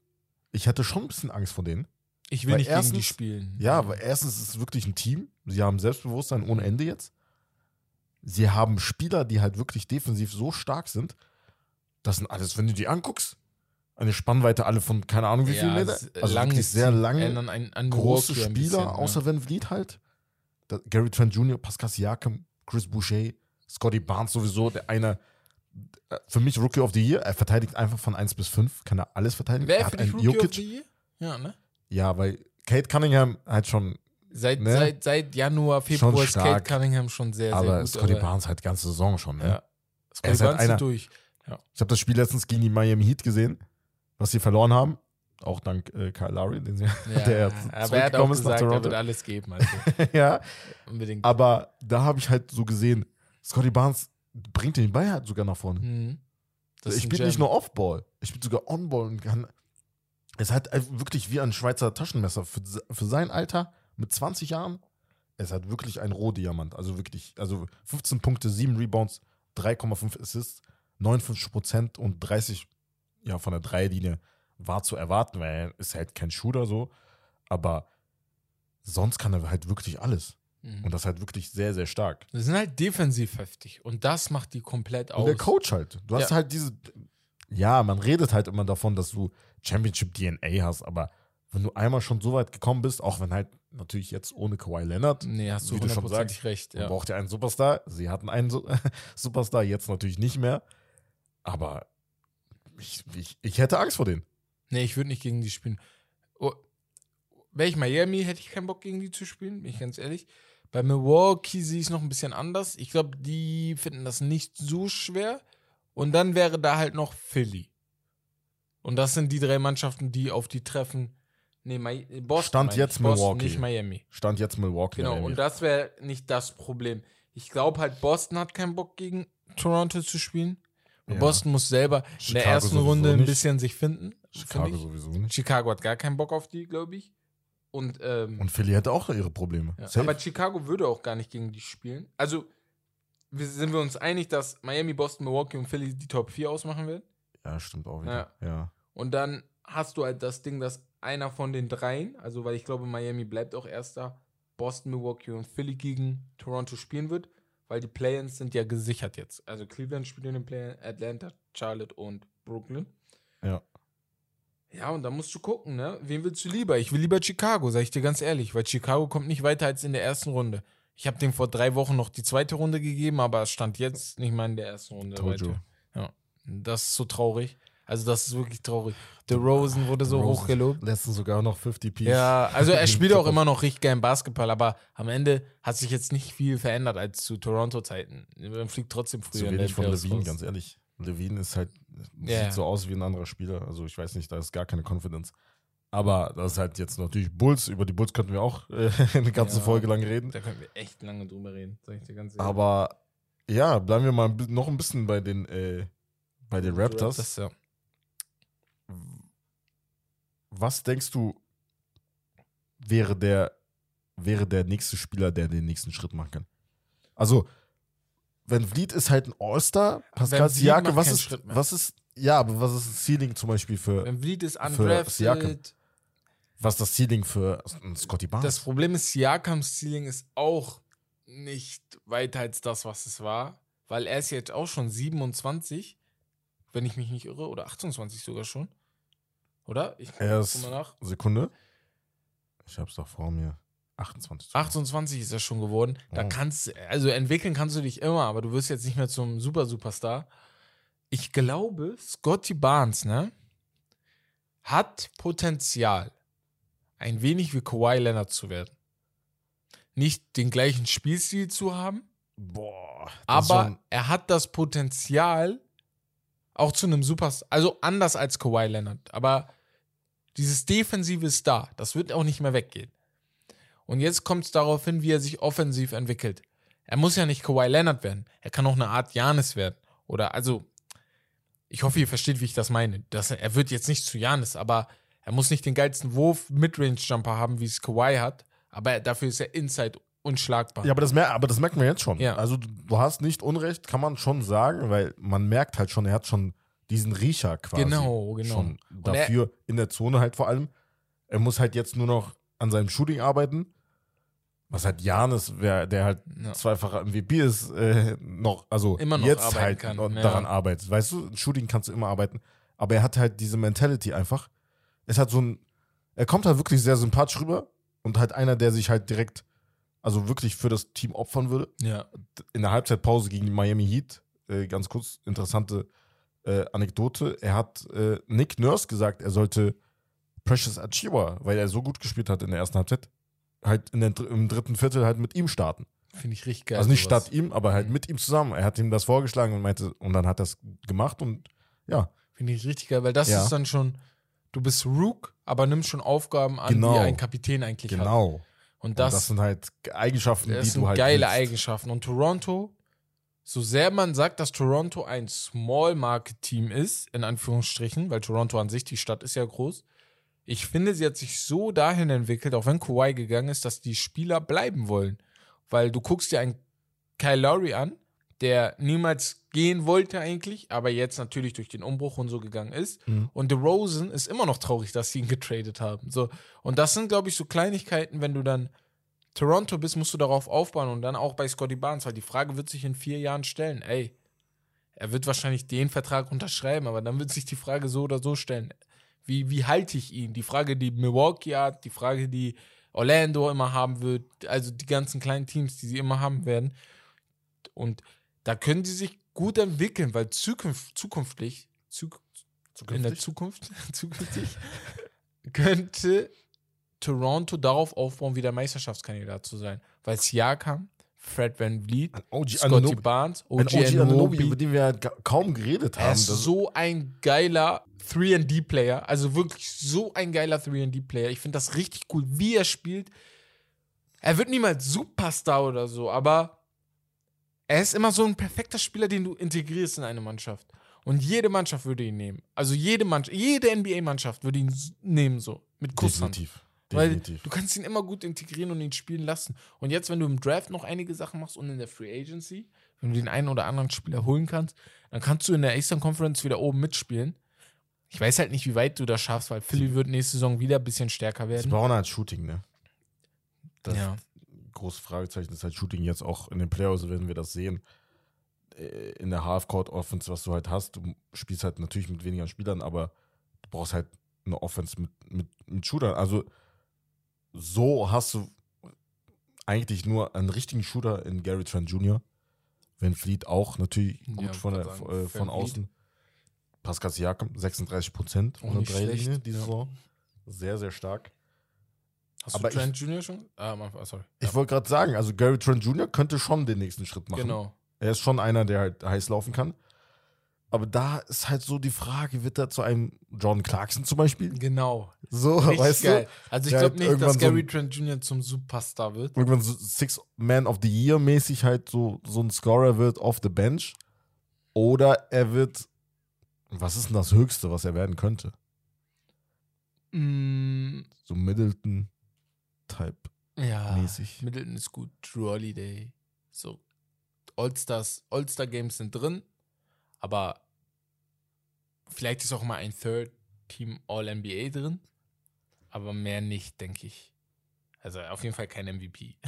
ich hätte schon ein bisschen Angst vor denen. Ich will Weil nicht gegen die erstens- spielen. Ja, aber erstens ist es wirklich ein Team. Sie haben Selbstbewusstsein ohne Ende jetzt. Sie haben Spieler, die halt wirklich defensiv so stark sind. Das sind alles, wenn du die anguckst, eine Spannweite alle von keine Ahnung wie viel Meter. Also langes wirklich sehr lange, große Spieler, bisschen, außer ja. Van Vliet halt. Da, Gary Trent Jr., Pascal Siakam, Chris Boucher, Scotty Barnes sowieso, der eine, äh, für mich Rookie of the Year, er verteidigt einfach von 1 bis 5, kann er alles verteidigen. er Wer hat für dich einen Rookie of Jokic. the Year? Ja, ne? Ja, weil Kate Cunningham halt schon Seit, Ne? seit, seit Januar, Februar Schon ist Kate. Cunningham schon sehr, sehr aber gut. Scotty aber- Barnes halt ganze Saison schon. Ne? Ja. Scotty halt Barnes einer- zieht durch. Ich habe das Spiel letztens gegen die Miami Heat gesehen, was sie verloren haben. Auch dank äh, Kyle Lowry, den sie, Ja, der aber er hat auch gesagt, er wird alles geben. Also ja, unbedingt. aber da habe ich halt so gesehen, Scotty Barnes bringt den Ball halt sogar nach vorne. Mhm. Ich spiele nicht nur Off-Ball, ich spiele sogar On-Ball und kann. Es ist halt wirklich wie ein Schweizer Taschenmesser für, für sein Alter mit 20 Jahren. Es halt wirklich ein Rohdiamant. Also wirklich, also 15 Punkte, 7 Rebounds, 3,5 Assists, 59 Prozent und 30 ja, von der Dreierlinie war zu erwarten, weil er ist halt kein Shooter so. Aber sonst kann er halt wirklich alles. Mhm. Und das halt wirklich sehr, sehr stark. Die sind halt defensiv heftig. Und das macht die komplett aus. Und der Coach halt. Du hast Ja. halt diese. Ja, man redet halt immer davon, dass du Championship DNA hast, aber wenn du einmal schon so weit gekommen bist, auch wenn halt natürlich jetzt ohne Kawhi Leonard, Nee, hast du Wie du schon hundertprozentig recht. Ja. braucht ja einen Superstar. Sie hatten einen Su Superstar, jetzt natürlich nicht mehr. Aber ich, ich, ich hätte Angst vor denen. Nee, ich würde nicht gegen die spielen. Oh, Wäre ich Miami, hätte ich keinen Bock gegen die zu spielen, bin ich ganz ehrlich. Bei Milwaukee sehe ich es noch ein bisschen anders. Ich glaube, die finden das nicht so schwer. Und dann wäre da halt noch Philly. Und das sind die drei Mannschaften, die auf die treffen. Nee, Mi Boston. Stand jetzt Boston, Milwaukee. Nicht Miami. Stand jetzt Milwaukee. Genau, Miami. und das wäre nicht das Problem. Ich glaube halt, Boston hat keinen Bock gegen Toronto zu spielen. Ja. Boston muss selber in der Chicago ersten Runde ein nicht. bisschen sich finden. Chicago finde ich. sowieso nicht. Chicago hat gar keinen Bock auf die, glaube ich. Und, ähm, Und Philly hätte auch ihre Probleme. ja. Aber Chicago würde auch gar nicht gegen die spielen. Also wir, sind wir uns einig, dass Miami, Boston, Milwaukee und Philly die Top 4 ausmachen werden. Ja, stimmt auch wieder. Ja. Und dann hast du halt das Ding, dass einer von den dreien, also weil ich glaube, Miami bleibt auch erster, Boston, Milwaukee und Philly gegen Toronto spielen wird, weil die Play-ins sind ja gesichert jetzt. Also Cleveland spielt in den Play Atlanta, Charlotte und Brooklyn. Ja. Ja, und da musst du gucken, ne? Wen willst du lieber? Ich will lieber Chicago, sag ich dir ganz ehrlich, weil Chicago kommt nicht weiter als in der ersten Runde. Ich habe dem vor drei Wochen noch die zweite Runde gegeben, aber es stand jetzt nicht mal in der ersten Runde weiter. Ja. Das ist so traurig. Also, das ist wirklich traurig. The Rosen wurde so Rosen hochgelobt. Letztens sogar noch 50 Piece. Ja, also er spielt auch immer noch richtig geilen Basketball, aber am Ende hat sich jetzt nicht viel verändert als zu Toronto-Zeiten. Man fliegt trotzdem früher Zu in wenig den von Playoffs Levine, raus. ganz ehrlich. Levine ist halt, sieht so aus wie ein anderer Spieler. Also ich weiß nicht, da ist gar keine Confidence. Aber das ist halt jetzt natürlich Bulls. Über die Bulls könnten wir auch äh, eine ganze Ja. Folge lang reden. Da können wir echt lange drüber reden, sag ich dir ganz ehrlich. Aber ja, bleiben wir mal noch ein bisschen bei den, äh, bei den Raptors. Das, ja. Was denkst du, wäre der, wäre der nächste Spieler, der den nächsten Schritt machen kann? Also, wenn Vliet ist halt ein All-Star, Pascal Siakam, macht was ist, was ist, ja, aber was ist das Ceiling zum Beispiel für, Wenn Vliet ist Für Siakam. undrafted. was ist das Ceiling für Scotty Barnes? Das Problem ist, Siakams Ceiling ist auch nicht weiter als das, was es war, weil er ist jetzt auch schon 27, wenn ich mich nicht irre, oder 28 sogar schon. Oder? Ich guck mal nach. Sekunde. Ich hab's doch vor mir. 28. 28 ist er schon geworden. Da Oh. kannst also entwickeln kannst du dich immer, aber du wirst jetzt nicht mehr zum Super Superstar. Ich glaube, Scotty Barnes, ne, hat Potenzial, ein wenig wie Kawhi Leonard zu werden. Nicht den gleichen Spielstil zu haben, Boah. aber er hat das Potenzial auch zu einem Superstar, also anders als Kawhi Leonard, aber dieses Defensive da, das wird auch nicht mehr weggehen. Und jetzt kommt es darauf hin, wie er sich offensiv entwickelt. Er muss ja nicht Kawhi Leonard werden, er kann auch eine Art Janis werden. Oder also, ich hoffe, ihr versteht, wie ich das meine. Das, er wird jetzt nicht zu Janis, aber er muss nicht den geilsten Wurf Midrange-Jumper haben, wie es Kawhi hat, aber er, dafür ist er Inside unschlagbar. Ja, aber das, mer aber das merkt man jetzt schon. Ja. Also du, hast nicht Unrecht, kann man schon sagen, weil man merkt halt schon, er hat schon diesen Riecher quasi. Genau, genau. Schon dafür in der Zone halt vor allem. Er muss halt jetzt nur noch an seinem Shooting arbeiten. Was halt Janis, der halt Ja. zweifacher MVP ist, äh, noch, also Immer noch jetzt halt kann, noch ja. daran arbeitet. Weißt du, Shooting kannst du immer arbeiten. Aber er hat halt diese Mentality einfach. Es hat so ein, er kommt halt wirklich sehr sympathisch rüber und halt einer, der sich halt direkt, also wirklich für das Team opfern würde ja. in der Halbzeitpause gegen die Miami Heat, äh, ganz kurz, interessante äh, Anekdote. Er hat äh, Nick Nurse gesagt, er sollte Precious Achiwa, weil er so gut gespielt hat in der ersten Halbzeit, halt in der, im dritten Viertel halt mit ihm starten. Finde ich richtig geil. also nicht sowas. statt ihm, aber halt Mhm. mit ihm zusammen. Er hat ihm das vorgeschlagen und meinte, und dann hat er es gemacht und ja, Finde ich richtig geil, weil das Ja. ist dann schon, du bist Rook, aber nimmst schon Aufgaben an, Genau. die ein Kapitän eigentlich hat. genau. Und Und das, das, sind halt Eigenschaften, das die du halt geile willst. Eigenschaften. Und Toronto, so sehr man sagt, dass Toronto ein Small-Market-Team ist, in Anführungsstrichen, weil Toronto an sich, die Stadt ist ja groß, ich finde, sie hat sich so dahin entwickelt, auch wenn Kawhi gegangen ist, dass die Spieler bleiben wollen. Weil du guckst dir einen Kyle Lowry an, der niemals gehen wollte eigentlich, aber jetzt natürlich durch den Umbruch und so gegangen ist. Mhm. Und DeRozan ist immer noch traurig, dass sie ihn getradet haben. So. Und das sind, glaube ich, so Kleinigkeiten, wenn du dann Toronto bist, musst du darauf aufbauen und dann auch bei Scotty Barnes, weil die Frage wird sich in vier Jahren stellen, ey, er wird wahrscheinlich den Vertrag unterschreiben, aber dann wird sich die Frage so oder so stellen, wie, wie halte ich ihn? Die Frage, die Milwaukee hat, die Frage, die Orlando immer haben wird, also die ganzen kleinen Teams, die sie immer haben werden. Und da können sie sich gut entwickeln, weil zukünft, zukünftig, zuk in der Zukünftig? Zukunft, zukünftig, könnte Toronto darauf aufbauen, wieder Meisterschaftskandidat zu sein. Weil Siakam, Fred Van Vliet, Scotty Barnes, OG, OG Anunoby, über den wir halt kaum geredet er haben. ist Das- so ein geiler 3D-Player. Also wirklich so ein geiler 3D-Player. Ich finde das richtig cool, wie er spielt. Er wird niemals Superstar oder so, aber er ist immer so ein perfekter Spieler, den du integrierst in eine Mannschaft. Und jede Mannschaft würde ihn nehmen. Also jede Mannschaft, jede NBA-Mannschaft würde ihn nehmen, so. Mit Kusshand. definitiv. Weil Definitiv. du kannst ihn immer gut integrieren und ihn spielen lassen. Und jetzt, wenn du im Draft noch einige Sachen machst und in der Free Agency, wenn du den einen oder anderen Spieler holen kannst, dann kannst du in der Eastern Conference wieder oben mitspielen. Ich weiß halt nicht, wie weit du das schaffst, weil Philly wird nächste Saison wieder ein bisschen stärker Sie werden. brauchen halt Shooting, ne? Das Ja. Große Fragezeichen ist halt Shooting jetzt auch in den Playoffs, werden wir das sehen. Äh, In der Half-Court-Offense, was du halt hast, du spielst halt natürlich mit weniger Spielern, aber du brauchst halt eine Offense mit, mit, mit Shootern. Also so hast du eigentlich nur einen richtigen Shooter in Gary Trent Jr. Van Fleet auch natürlich gut Ja, von, der, sagen, äh, von außen. Pascal Siakam, 36 Prozent Dreierlinie schlecht, diese. Saison. Sehr, sehr stark. Hast Aber du Trent Jr. schon? Ah, Anfang, sorry. Ich Ja, wollte gerade sagen, also Gary Trent Jr. könnte schon den nächsten Schritt machen. genau. Er ist schon einer, der halt heiß laufen kann. Aber da ist halt so die Frage, wird er zu einem John Clarkson zum Beispiel? Genau. So, Richtig weißt geil. du? Also ich glaube halt nicht, dass so Gary ein- Trent Jr. zum Superstar wird. Irgendwann so Six Man of the Year mäßig halt so, so ein Scorer wird off the bench. Oder er wird, was ist denn das Höchste, was er werden könnte? Mm, So Middleton-Type ja. mäßig. Middleton ist gut. Drew Holiday. So. All-Stars, All-Star-Games sind drin. Aber vielleicht ist auch mal ein Third-Team All-NBA drin. Aber mehr nicht, denke ich. Also auf jeden Fall kein MVP.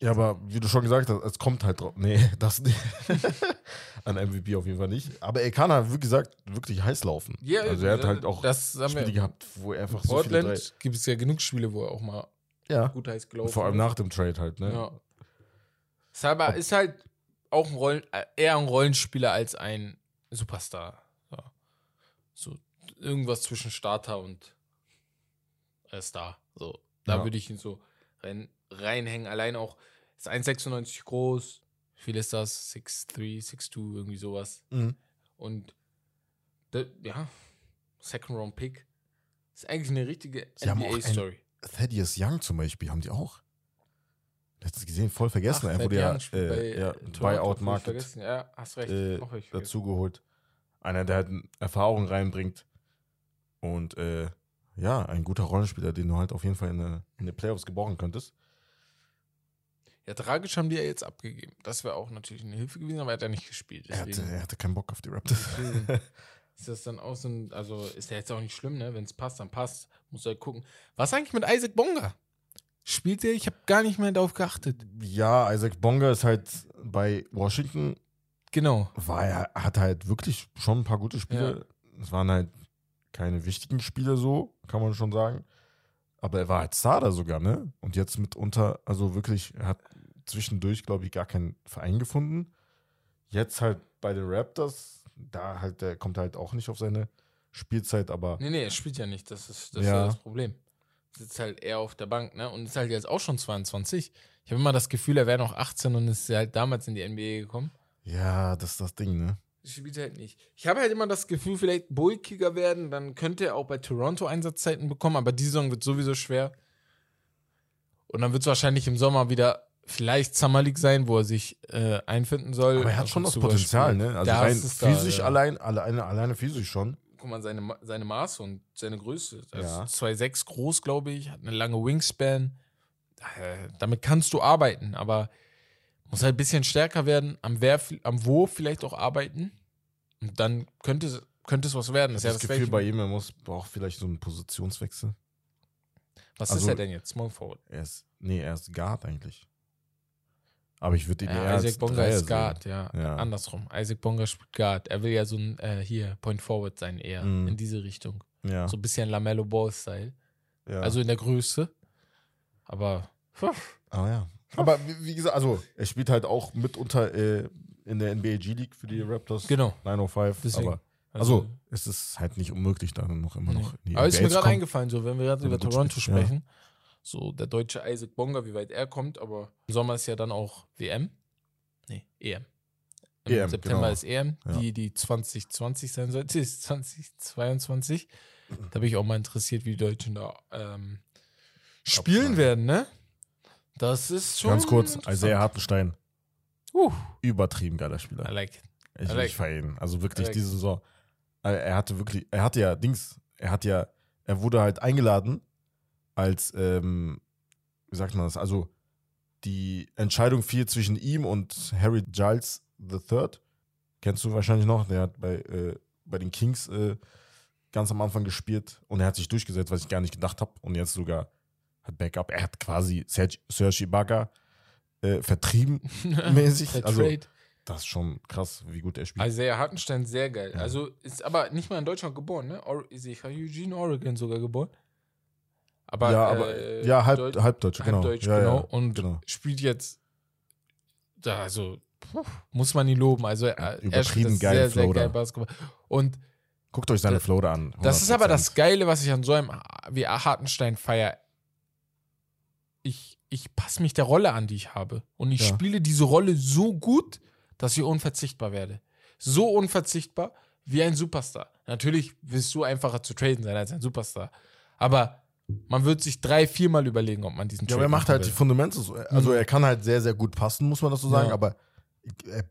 Ja, aber wie du schon gesagt hast, es kommt halt drauf. Nee, das nicht. An MVP auf jeden Fall nicht. Aber er kann halt, wie gesagt, wirklich heiß laufen. also er hat halt auch Spiele gehabt, wo er einfach so viele drei, Portland gibt es ja genug Spiele, wo er auch mal Ja. gut heiß gelaufen Vor allem nach dem Trade halt, ne? Ja. Ist, aber, ist halt auch ein Rollen, äh, eher ein Rollenspieler als ein Superstar. Ja. So irgendwas zwischen Starter und äh, Star. So, da Ja. würde ich ihn so rein, reinhängen. Allein auch ist 1,96 groß. Wie viel ist das? 6'3, 6'2, irgendwie sowas. Mhm. Und ja, Second Round Pick. Ist eigentlich eine richtige NBA-Story. Thaddeus Young zum Beispiel haben die auch. Letztes gesehen, voll vergessen. er wurde ja, äh, ja Buyout Market Ja, hast recht. äh, dazugeholt. Einer, der halt Erfahrung reinbringt. Und äh, ja, ein guter Rollenspieler, den du halt auf jeden Fall in eine, in eine Playoffs gebrauchen könntest. Ja, tragisch haben die ja jetzt abgegeben. Das wäre auch natürlich eine Hilfe gewesen, aber er hat ja nicht gespielt. Er hatte, er hatte keinen Bock auf die Raptors. ist das dann auch so ein, also ist ja jetzt auch nicht schlimm, ne? Wenn es passt, dann passt. Muss halt gucken. Was eigentlich mit Isaac Bonga? Spielt der? Ich habe gar nicht mehr darauf geachtet. ja, Isaac Bonga ist halt bei Washington, Genau. war er, hat halt wirklich schon ein paar gute Spiele. Es waren halt keine wichtigen Spiele so, kann man schon sagen. Aber er war halt Starter sogar, ne? Und jetzt mitunter, also wirklich, er hat zwischendurch, glaube ich, gar keinen Verein gefunden. Jetzt halt bei den Raptors, da halt, der kommt halt auch nicht auf seine Spielzeit, aber Nee, nee, er spielt ja nicht. Das ist das, Ja. ist das Problem. Sitzt halt eher auf der Bank, ne? Und ist halt jetzt auch schon 22. Ich habe immer das Gefühl, er wäre noch 18 und ist halt damals in die NBA gekommen. ja, das ist das Ding, ne? Spielt halt nicht. Ich habe halt immer das Gefühl, vielleicht bulkiger werden, dann könnte er auch bei Toronto Einsatzzeiten bekommen, aber die Saison wird sowieso schwer. Und dann wird es wahrscheinlich im Sommer wieder vielleicht Summer League sein, wo er sich äh, einfinden soll. Aber er hat schon das Potenzial, ne? Also Das rein da, physisch ja. allein, alleine, alleine physisch schon. Guck mal, seine, seine Maße und seine Größe. Also Ja. 2,6 groß, glaube ich, hat eine lange Wingspan. Äh, damit kannst du arbeiten, aber muss halt ein bisschen stärker werden, am, Werf, am Wurf vielleicht auch arbeiten. Und dann könnte, es- könnte es was werden. Das, ist ja das das Gefühl bei ihm, er muss braucht vielleicht so einen Positionswechsel. Was also- ist er denn jetzt? Small Forward. Er ist, nee, er ist Guard eigentlich. Aber ich würde ihn eher Ja, als Isaac Bonga ist. Guard, ja. Ja. Andersrum. Isaac Bonga spielt Guard. Er will ja so ein, äh, hier, Point Forward sein eher. Mhm. In diese Richtung. Ja, So ein bisschen Lamello Ball-Style. ja. Also in der Größe. Aber, Aber ja. Aber wie, gesagt, also er spielt halt auch mitunter äh, in der NBA G-League für die Raptors. genau. 905. Deswegen. Aber also, es ist halt nicht unmöglich, da noch immer noch in die Aber ist mir gerade eingefallen, so wenn wir gerade über er Toronto spielt, ja. So, der deutsche Isaac Bonga, wie weit er kommt, aber im Sommer ist ja dann auch WM. Nee, EM. Im EM, September genau. ist EM, Ja. die, die 2020 sein sollte, ist 2022. Da bin ich auch mal interessiert, wie die Deutschen da ähm, spielen werden, ne? Das ist schon. Ganz kurz. Isaiah Hartenstein, Uh, übertrieben geiler I Spieler. like it. Ich, I like ich feiere ihn. Also wirklich I like diese Saison. äh, Er hatte wirklich, er hatte ja Dings, er hat ja, er wurde halt eingeladen als, ähm, wie sagt man das, also die Entscheidung fiel zwischen ihm und Harry Giles III. Kennst du wahrscheinlich noch, der hat bei, äh, bei den Kings äh, ganz am Anfang gespielt und er hat sich durchgesetzt, was ich gar nicht gedacht habe und jetzt sogar hat Backup. Er hat quasi Serge, Serge Ibaka äh, vertrieben mäßig. Also das ist schon krass, wie gut er spielt. Isaiah Hartenstein, sehr geil. Ja. Also ist aber nicht mal in Deutschland geboren, ne? Or ist ich Eugene, Oregon sogar geboren. Aber, ja, aber äh, ja, halb, Deut- halbdeutsch, genau. Halbdeutsch, ja, genau. Ja, und genau. spielt jetzt, da, also, puh, muss man ihn loben. Also, er, er Übertrieben das geilen sehr, sehr geil Basketball. Und Guckt euch seine Floater an. das ist aber 100%. das Geile, was ich an so einem wie Hartenstein feier. Ich, ich passe mich der Rolle an, die ich habe. Und ich Ja. spiele diese Rolle so gut, dass ich unverzichtbar werde. so unverzichtbar wie ein Superstar. Natürlich wirst du einfacher zu traden sein als ein Superstar. Aber man wird sich drei, viermal überlegen, ob man diesen Ja, aber er macht halt die will. Fundamentals. Also Mhm. er kann halt sehr, sehr gut passen, muss man das so sagen, Ja. aber er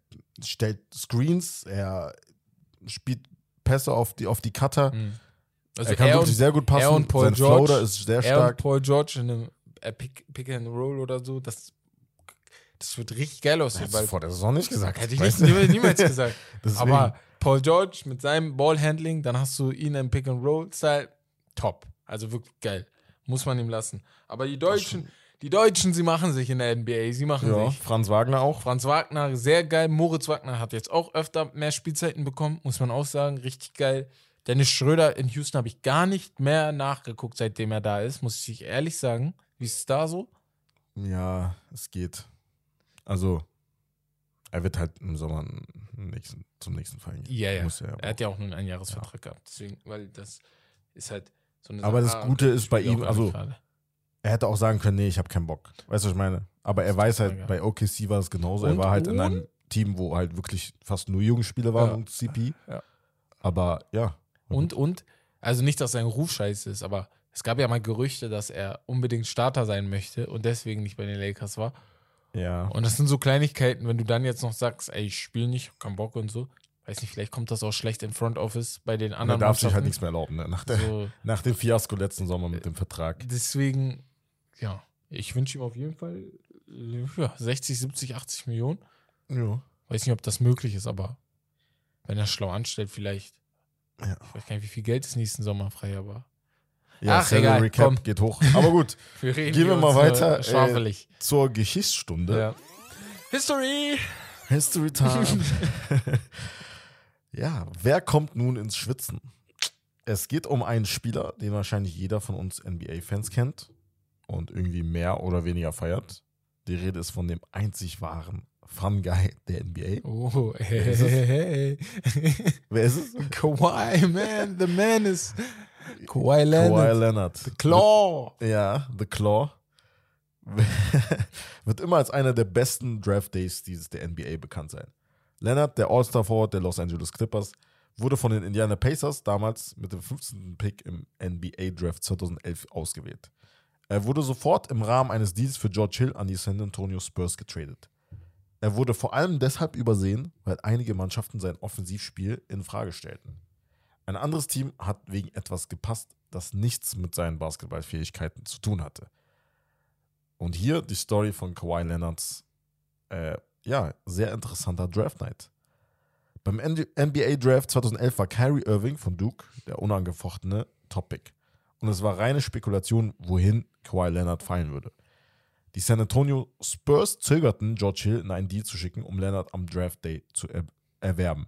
stellt Screens, er spielt Pässe auf die, auf die Cutter. Mhm. Also er kann er wirklich und, sehr gut passen. er und Paul Sein George- Floater ist sehr er und stark. Paul George in einem äh, Pick, Pick and Roll oder so, das, das wird richtig geil aussehen. Hättest du vor der Saison nicht gesagt. Hätte ich nicht, niemals, gesagt. Aber Paul George mit seinem Ballhandling, dann hast du ihn im Pick-and-Roll-Style, top. Also wirklich geil. Muss man ihm lassen. Aber die Deutschen, die Deutschen, sie machen sich in der NBA. Sie machen ja, sich. Franz Wagner auch. Franz Wagner, sehr geil. Moritz Wagner hat jetzt auch öfter mehr Spielzeiten bekommen, muss man auch sagen. Richtig geil. Dennis Schröder in Houston habe ich gar nicht mehr nachgeguckt, seitdem er da ist, muss ich ehrlich sagen. Wie ist es da so? Ja, es geht. Also, er wird halt im Sommer nächsten, zum nächsten Verein gehen. Ja, ja. Muss er, Er hat ja auch nur einen Einjahresvertrag gehabt. Deswegen, weil das ist halt so eine Aber das Ah, Gute ist bei ihm, also- gerade. er hätte auch sagen können, nee, ich habe keinen Bock. Weißt du, was ich meine? Aber er weiß halt, Ja. bei OKC war es genauso. Und- er war halt in einem Team, wo halt wirklich fast nur junge Spieler waren Ja. und CP. Ja. Aber ja. Und, und, also nicht, dass sein Ruf scheiße ist, aber es gab ja mal Gerüchte, dass er unbedingt Starter sein möchte und deswegen nicht bei den Lakers war. Ja. Und das sind so Kleinigkeiten, wenn du dann jetzt noch sagst, ey, ich spiele nicht, hab keinen Bock und so. Weiß nicht, vielleicht kommt das auch schlecht im Front Office bei den er anderen darf sich halt nichts mehr erlauben, ne? nach, der, So, nach dem Fiasko letzten Sommer mit dem Vertrag. deswegen, ja, ich wünsche ihm auf jeden Fall ja, 60, 70, 80 Millionen. Ja. Weiß nicht, ob das möglich ist, aber wenn er schlau anstellt, vielleicht. Ja. Ich weiß gar nicht, wie viel Geld ist nächsten Sommer frei, aber Ja, Ach, Salary egal, Cap komm. geht hoch. Aber gut, wir reden Gehen wir mal weiter, äh, zur Geschichtsstunde. ja. History! History Time. ja, wer kommt nun ins Schwitzen? Es geht um einen Spieler, den wahrscheinlich jeder von uns NBA-Fans kennt und irgendwie mehr oder weniger feiert. Die Rede ist von dem einzig wahren Fun Guy der NBA. Oh, hey, ist es? hey, hey. Wer ist es? Kawhi, man, the man is Kawhi Kawhi Leonard. Leonard. The Claw. Ja, The Claw. Wird immer als einer der besten Draft Days dieses der NBA bekannt sein. Leonard, der All-Star Forward der Los Angeles Clippers, wurde von den Indiana Pacers damals mit dem 15. Pick im NBA Draft 2011 ausgewählt. Er wurde sofort im Rahmen eines Deals für George Hill an die San Antonio Spurs getradet. Er wurde vor allem deshalb übersehen, weil einige Mannschaften sein Offensivspiel in Frage stellten. Ein anderes Team hat wegen etwas gepasst, das nichts mit seinen Basketballfähigkeiten zu tun hatte. Und hier die Story von Kawhi Leonards, äh, ja, sehr interessanter Draft Night. Beim NBA Draft 2011 war Kyrie Irving von Duke der unangefochtene Top-Pick. Und es war reine Spekulation, wohin Kawhi Leonard fallen würde. Die San Antonio Spurs zögerten, George Hill in einen Deal zu schicken, um Leonard am Draft Day zu er erwerben.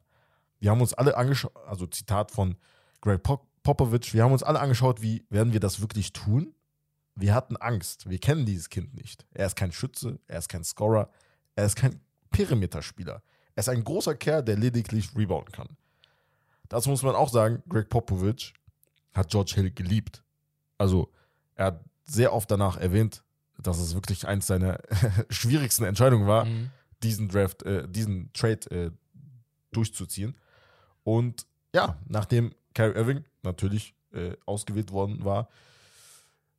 Wir haben uns alle angeschaut, also Zitat von Greg Pop Popovich, wir haben uns alle angeschaut, wie werden wir das wirklich tun? Wir hatten Angst. Wir kennen dieses Kind nicht. Er ist kein Schütze, er ist kein Scorer, er ist kein Perimeterspieler. Er ist ein großer Kerl, der lediglich rebounden kann. Dazu muss man auch sagen, Greg Popovich hat George Hill geliebt. Also, er hat sehr oft danach erwähnt, dass es wirklich eins seiner schwierigsten Entscheidungen war, Mhm. diesen Draft, äh, diesen Trade äh, durchzuziehen. Und ja, nachdem Kyrie Irving natürlich äh, ausgewählt worden war,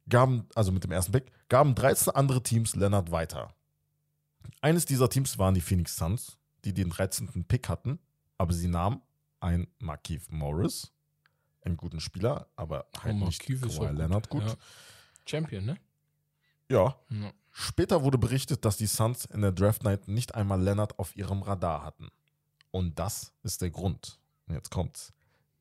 gaben, also mit dem ersten Pick, gaben 13 andere Teams Leonard weiter. Eines dieser Teams waren die Phoenix Suns, die den 13. Pick hatten, aber sie nahmen einen Markeith Morris, einen guten Spieler, aber halt Oh, nicht Kawhi auch gut. Leonard gut. Ja. Champion, ne? ja, Ja. Später wurde berichtet, dass die Suns in der Draft Night nicht einmal Leonard auf ihrem Radar hatten. Und das ist der Grund. Und Jetzt kommt's.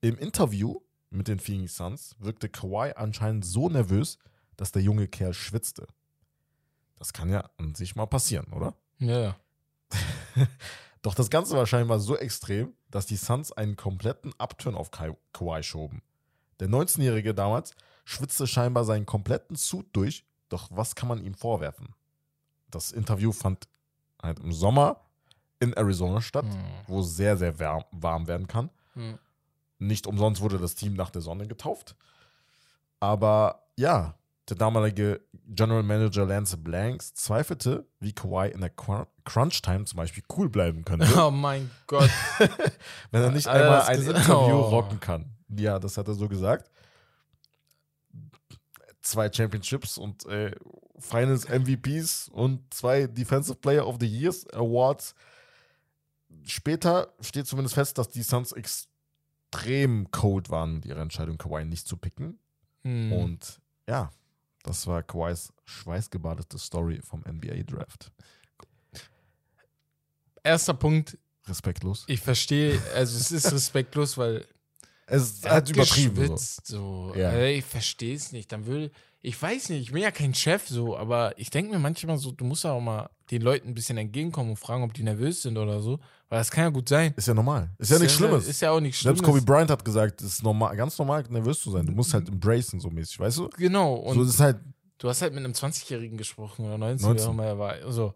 Im Interview mit den Phoenix Suns wirkte Kawhi anscheinend so nervös, dass der junge Kerl schwitzte. Das kann ja an sich mal passieren, oder? Ja, ja. Doch das Ganze war scheinbar so extrem, dass die Suns einen kompletten Upturn auf Kai Kawhi schoben. Der 19-Jährige damals schwitzte scheinbar seinen kompletten Suit durch, doch was kann man ihm vorwerfen? Das Interview fand halt im Sommer in Arizona statt, Mhm. wo es sehr, sehr wärm, warm werden kann. Mhm. Nicht umsonst wurde das Team nach der Sonne getauft. Aber ja, der damalige General Manager Lance Blanks zweifelte, wie Kawhi in der Cr- Crunch-Time zum Beispiel cool bleiben könnte, Oh mein Gott. wenn er nicht einmal ein? Interview Oh. rocken kann. Ja, das hat er so gesagt. Zwei Championships und äh, Finals MVPs und zwei Defensive Player of the Years Awards. Später steht zumindest fest, dass die Suns extrem cold waren mit ihrer Entscheidung, Kawhi nicht zu picken. Hm. Und ja, das war Kawhis schweißgebadete Story vom NBA Draft. Erster Punkt, Respektlos. ich verstehe, also es ist respektlos, weil Es er halt übertrieben. So. so. Ja. Ey, Ich verstehe es nicht. Dann will, ich weiß nicht, ich bin ja kein Chef so, aber ich denke mir manchmal so, du musst ja auch mal den Leuten ein bisschen entgegenkommen und fragen, ob die nervös sind oder so, weil das kann ja gut sein. Ist ja normal. Ist ja nichts Schlimmes. Ist ja auch nichts Schlimmes. Selbst Kobe Bryant hat gesagt, es ist normal, ganz normal, nervös zu sein. Du musst halt embracen, so mäßig, weißt du? Genau. Und so ist halt, du hast halt mit einem 20-Jährigen gesprochen oder 19, 19. wie auch immer er war. Also,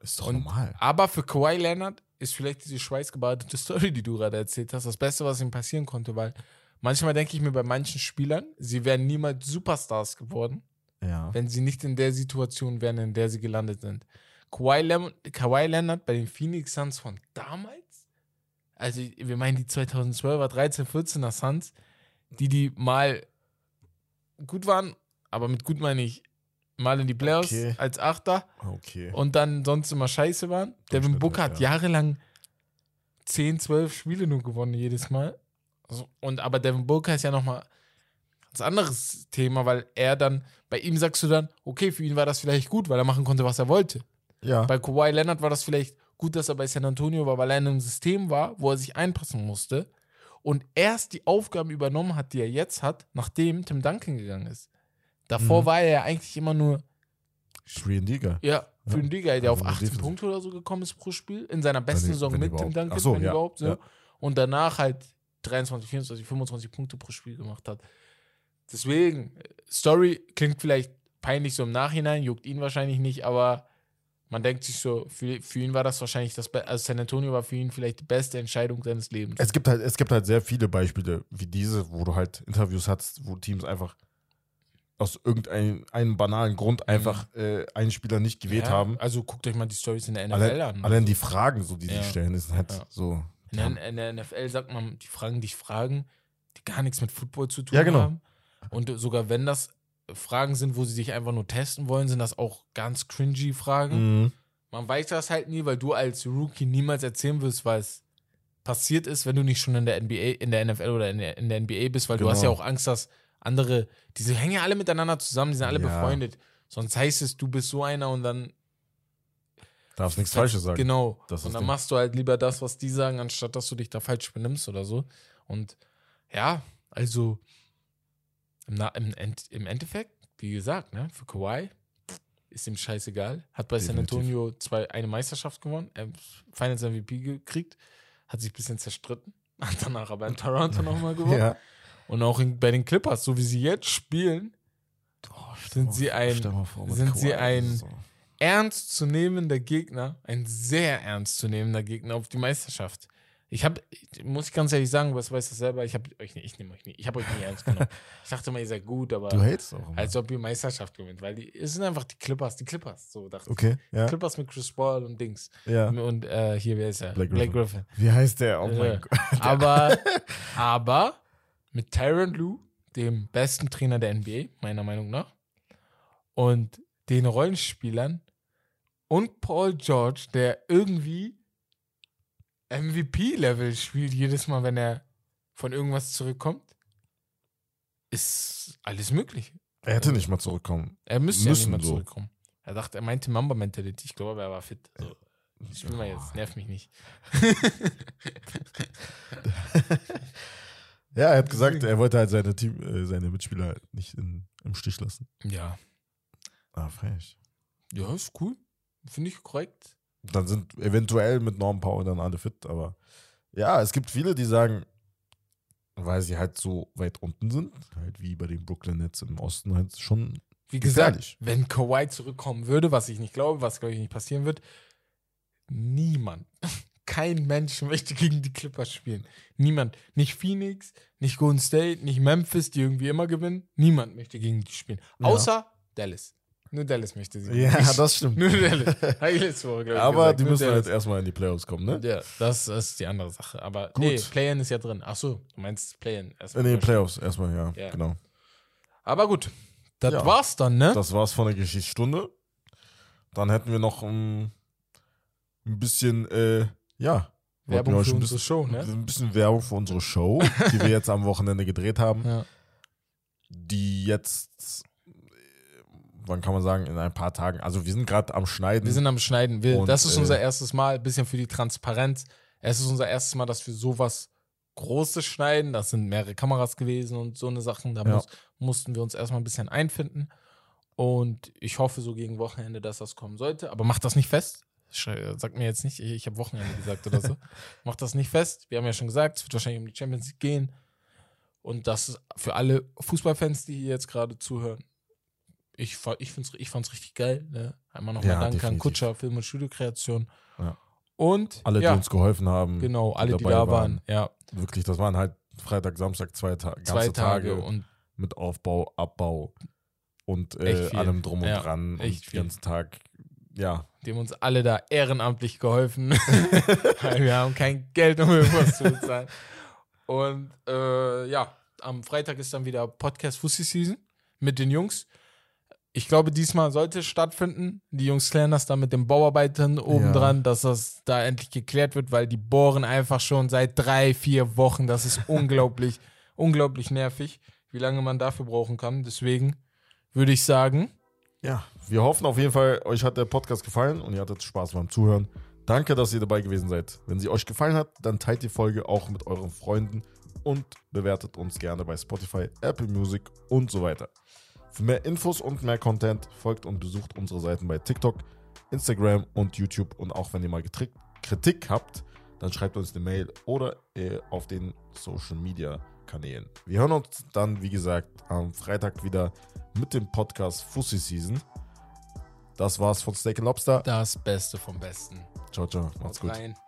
ist doch Und- normal. Aber für Kawhi Leonard ist vielleicht diese schweißgebadete Story, die du gerade erzählt hast, das Beste, was ihm passieren konnte, weil manchmal denke ich mir bei manchen Spielern, sie wären niemals Superstars geworden, Ja. wenn sie nicht in der Situation wären, in der sie gelandet sind. Kawhi, Lem Kawhi Leonard bei den Phoenix Suns von damals, also wir meinen die 2012er, 13, 14er Suns, die die mal gut waren, aber mit gut meine ich mal in die Playoffs Okay. als Achter Okay. und dann sonst immer scheiße waren. Devin Booker hat ja. jahrelang 10, 12 Spiele nur gewonnen jedes Mal. Also, und aber Devin Booker ist ja nochmal ein ganz anderes Thema, weil er dann, bei ihm sagst du dann, okay, für ihn war das vielleicht gut, weil er machen konnte, was er wollte. Ja. Bei Kawhi Leonard war das vielleicht gut, dass er bei San Antonio war, weil er in einem System war, wo er sich einpassen musste und erst die Aufgaben übernommen hat, die er jetzt hat, nachdem Tim Duncan gegangen ist. Davor Mhm. war er ja eigentlich immer nur 3D-Guy. ja, für Ja. einen Digga, der Also auf nur 18 defensiv. Punkte oder so gekommen ist pro Spiel, in seiner besten Saison mit Tim. Duncan, so, wenn ja, überhaupt so. ja. Und danach halt 23, 24, 25 Punkte pro Spiel gemacht hat. Deswegen, Story klingt vielleicht peinlich so im Nachhinein, juckt ihn wahrscheinlich nicht, aber man denkt sich so, für, für ihn war das wahrscheinlich das Beste, also San Antonio war für ihn vielleicht die beste Entscheidung seines Lebens. Es gibt halt, es gibt halt sehr viele Beispiele wie diese, wo du halt Interviews hast, wo Teams einfach aus irgendeinem einem banalen Grund einfach äh, einen Spieler nicht gewählt Mhm. Ja, haben. Also guckt euch mal die Stories in der NFL Allein, an. allein die Fragen, so die Ja. sie stellen, ist halt Ja. so. In der, in der NFL sagt man, die Fragen dich Fragen, die gar nichts mit Football zu tun Ja, genau. haben. Und sogar wenn das Fragen sind, wo sie dich einfach nur testen wollen, sind das auch ganz cringy Fragen. Mhm. Man weiß das halt nie, weil du als Rookie niemals erzählen wirst, was passiert ist, wenn du nicht schon in der NBA, in der NFL oder in der, in der NBA bist, weil du Genau. hast ja auch Angst, dass andere, diese hängen ja alle miteinander zusammen, die sind alle Ja. befreundet. Sonst heißt es, du bist so einer und dann Darfst nichts Falsches sagen. Genau. Das und dann Ding. machst du halt lieber das, was die sagen, anstatt dass du dich da falsch benimmst oder so. Und ja, also im, Na im, End im Endeffekt, wie gesagt, ne, für Kawhi ist ihm scheißegal. Hat bei San Definitiv. Antonio zwei, eine Meisterschaft gewonnen, hat Finals MVP gekriegt, hat sich ein bisschen zerstritten, hat danach aber in Toronto nochmal gewonnen. Ja. Und auch in, bei den Clippers, so wie sie jetzt spielen, sind sie ein, vor, sind Kawhi, sie ein- so. ernstzunehmender Gegner, ein sehr ernstzunehmender Gegner auf die Meisterschaft. Ich habe, muss ich ganz ehrlich sagen, was weiß das selber, ich habe euch nicht, ich nehme euch nie, ich habe euch nie ernst genommen. Ich dachte mal, ihr seid gut, aber Du hatest auch. Immer. als ob ihr Meisterschaft gewinnt, weil die, es sind einfach die Clippers, die Clippers, so dachte okay, ich. ja. Clippers mit Chris Paul und Dings. ja. Und äh, hier, wer ist er? Blake Griffin. Griffin. Wie heißt der? Oh Ja. mein Gott. Aber, aber mit Tyron Lue, dem besten Trainer der NBA, meiner Meinung nach, und den Rollenspielern und Paul George, der irgendwie MVP-Level spielt jedes Mal, wenn er von irgendwas zurückkommt, ist alles möglich. Er hätte nicht mal zurückkommen. Er müsste ja nicht Müssen mehr so. zurückkommen. Er dachte, er meinte Mamba-Mentality. Ich glaube, er war fit. So, spiel mal jetzt, nerv mich nicht. Ja, er hat gesagt, er wollte halt seine, Team, äh, seine Mitspieler nicht in, im Stich lassen. Ja, Ah, frech. ja, ist cool. Finde ich korrekt. Dann sind eventuell mit Norm Powell dann alle fit, aber ja, es gibt viele, die sagen, weil sie halt so weit unten sind, halt wie bei den Brooklyn Nets im Osten halt schon Wie gesagt, gefährlich. wenn Kawhi zurückkommen würde, was ich nicht glaube, was glaube ich nicht passieren wird, niemand, kein Mensch möchte gegen die Clippers spielen. Niemand. Nicht Phoenix, nicht Golden State, nicht Memphis, die irgendwie immer gewinnen. Niemand möchte gegen die spielen. Ja. Außer Dallas. Nur Dallas möchte sie. Ja, das stimmt. Nur Dallas. Hab ich letzte Woche, ich, Aber gesagt. die Nur müssen Dallas. jetzt erstmal in die Playoffs kommen, ne? Ja, das, das ist die andere Sache. Aber Gut. nee, Play-In ist ja drin. Ach so, du meinst Play-In. erstmal In den durch. Playoffs erstmal, ja, Ja. genau. Aber gut, das Ja. war's dann, ne? Das war's von der Geschichtsstunde. Dann hätten wir noch ähm, ein bisschen, äh, ja. Werbung für unsere bisschen, Show, ne? Ein bisschen Werbung für unsere Show, die wir jetzt am Wochenende gedreht haben. Ja. Die jetzt, wann kann man sagen, in ein paar Tagen. Also wir sind gerade am Schneiden. Wir sind am Schneiden. Wir, Und, das ist äh, unser erstes Mal, ein bisschen für die Transparenz. Es ist unser erstes Mal, dass wir sowas Großes schneiden. Das sind mehrere Kameras gewesen und so eine Sachen. Da Ja. muss, mussten wir uns erstmal ein bisschen einfinden. Und ich hoffe so gegen Wochenende, dass das kommen sollte. Aber macht das nicht fest. Schrei- Sagt mir jetzt nicht, ich, ich habe Wochenende gesagt oder so. macht das nicht fest. Wir haben ja schon gesagt, es wird wahrscheinlich um die Champions League gehen. Und das ist für alle Fußballfans, die hier jetzt gerade zuhören. Ich, ich, find's, ich fand's richtig geil. Ne? Einmal nochmal Ja, Dank an. Kutscher, Film- und Studiokreation. Ja. Und alle, ja, die uns geholfen haben. genau, alle, die da waren. Ja, Wirklich, das waren halt Freitag, Samstag, zwei Ta ganze zwei Tage, und mit Aufbau, Abbau und äh, allem drum und Ja, dran. echt und den ganzen Tag, ja, die haben uns alle da ehrenamtlich geholfen. Wir haben kein Geld, um irgendwas zu bezahlen. Und äh, ja, am Freitag ist dann wieder Podcast Fussi Season mit den Jungs. Ich glaube, diesmal sollte es stattfinden. Die Jungs klären das dann mit den Bauarbeitern obendran, dass das da endlich geklärt wird, weil die bohren einfach schon seit drei, vier Wochen. Das ist unglaublich, unglaublich nervig, wie lange man dafür brauchen kann. Deswegen würde ich sagen, Ja, wir hoffen auf jeden Fall, euch hat der Podcast gefallen und ihr hattet Spaß beim Zuhören. Danke, dass ihr dabei gewesen seid. Wenn sie euch gefallen hat, dann teilt die Folge auch mit euren Freunden und bewertet uns gerne bei Spotify, Apple Music und so weiter. Für mehr Infos und mehr Content folgt und besucht unsere Seiten bei TikTok, Instagram und YouTube. Und auch wenn ihr mal Getri- Kritik habt, dann schreibt uns eine Mail oder äh, auf den Social Media Kanälen. Wir hören uns dann, wie gesagt, am Freitag wieder mit dem Podcast Fussi Season. Das war's von Steak Lobster. das Beste vom Besten. Ciao, ciao. Macht's Haut gut. rein.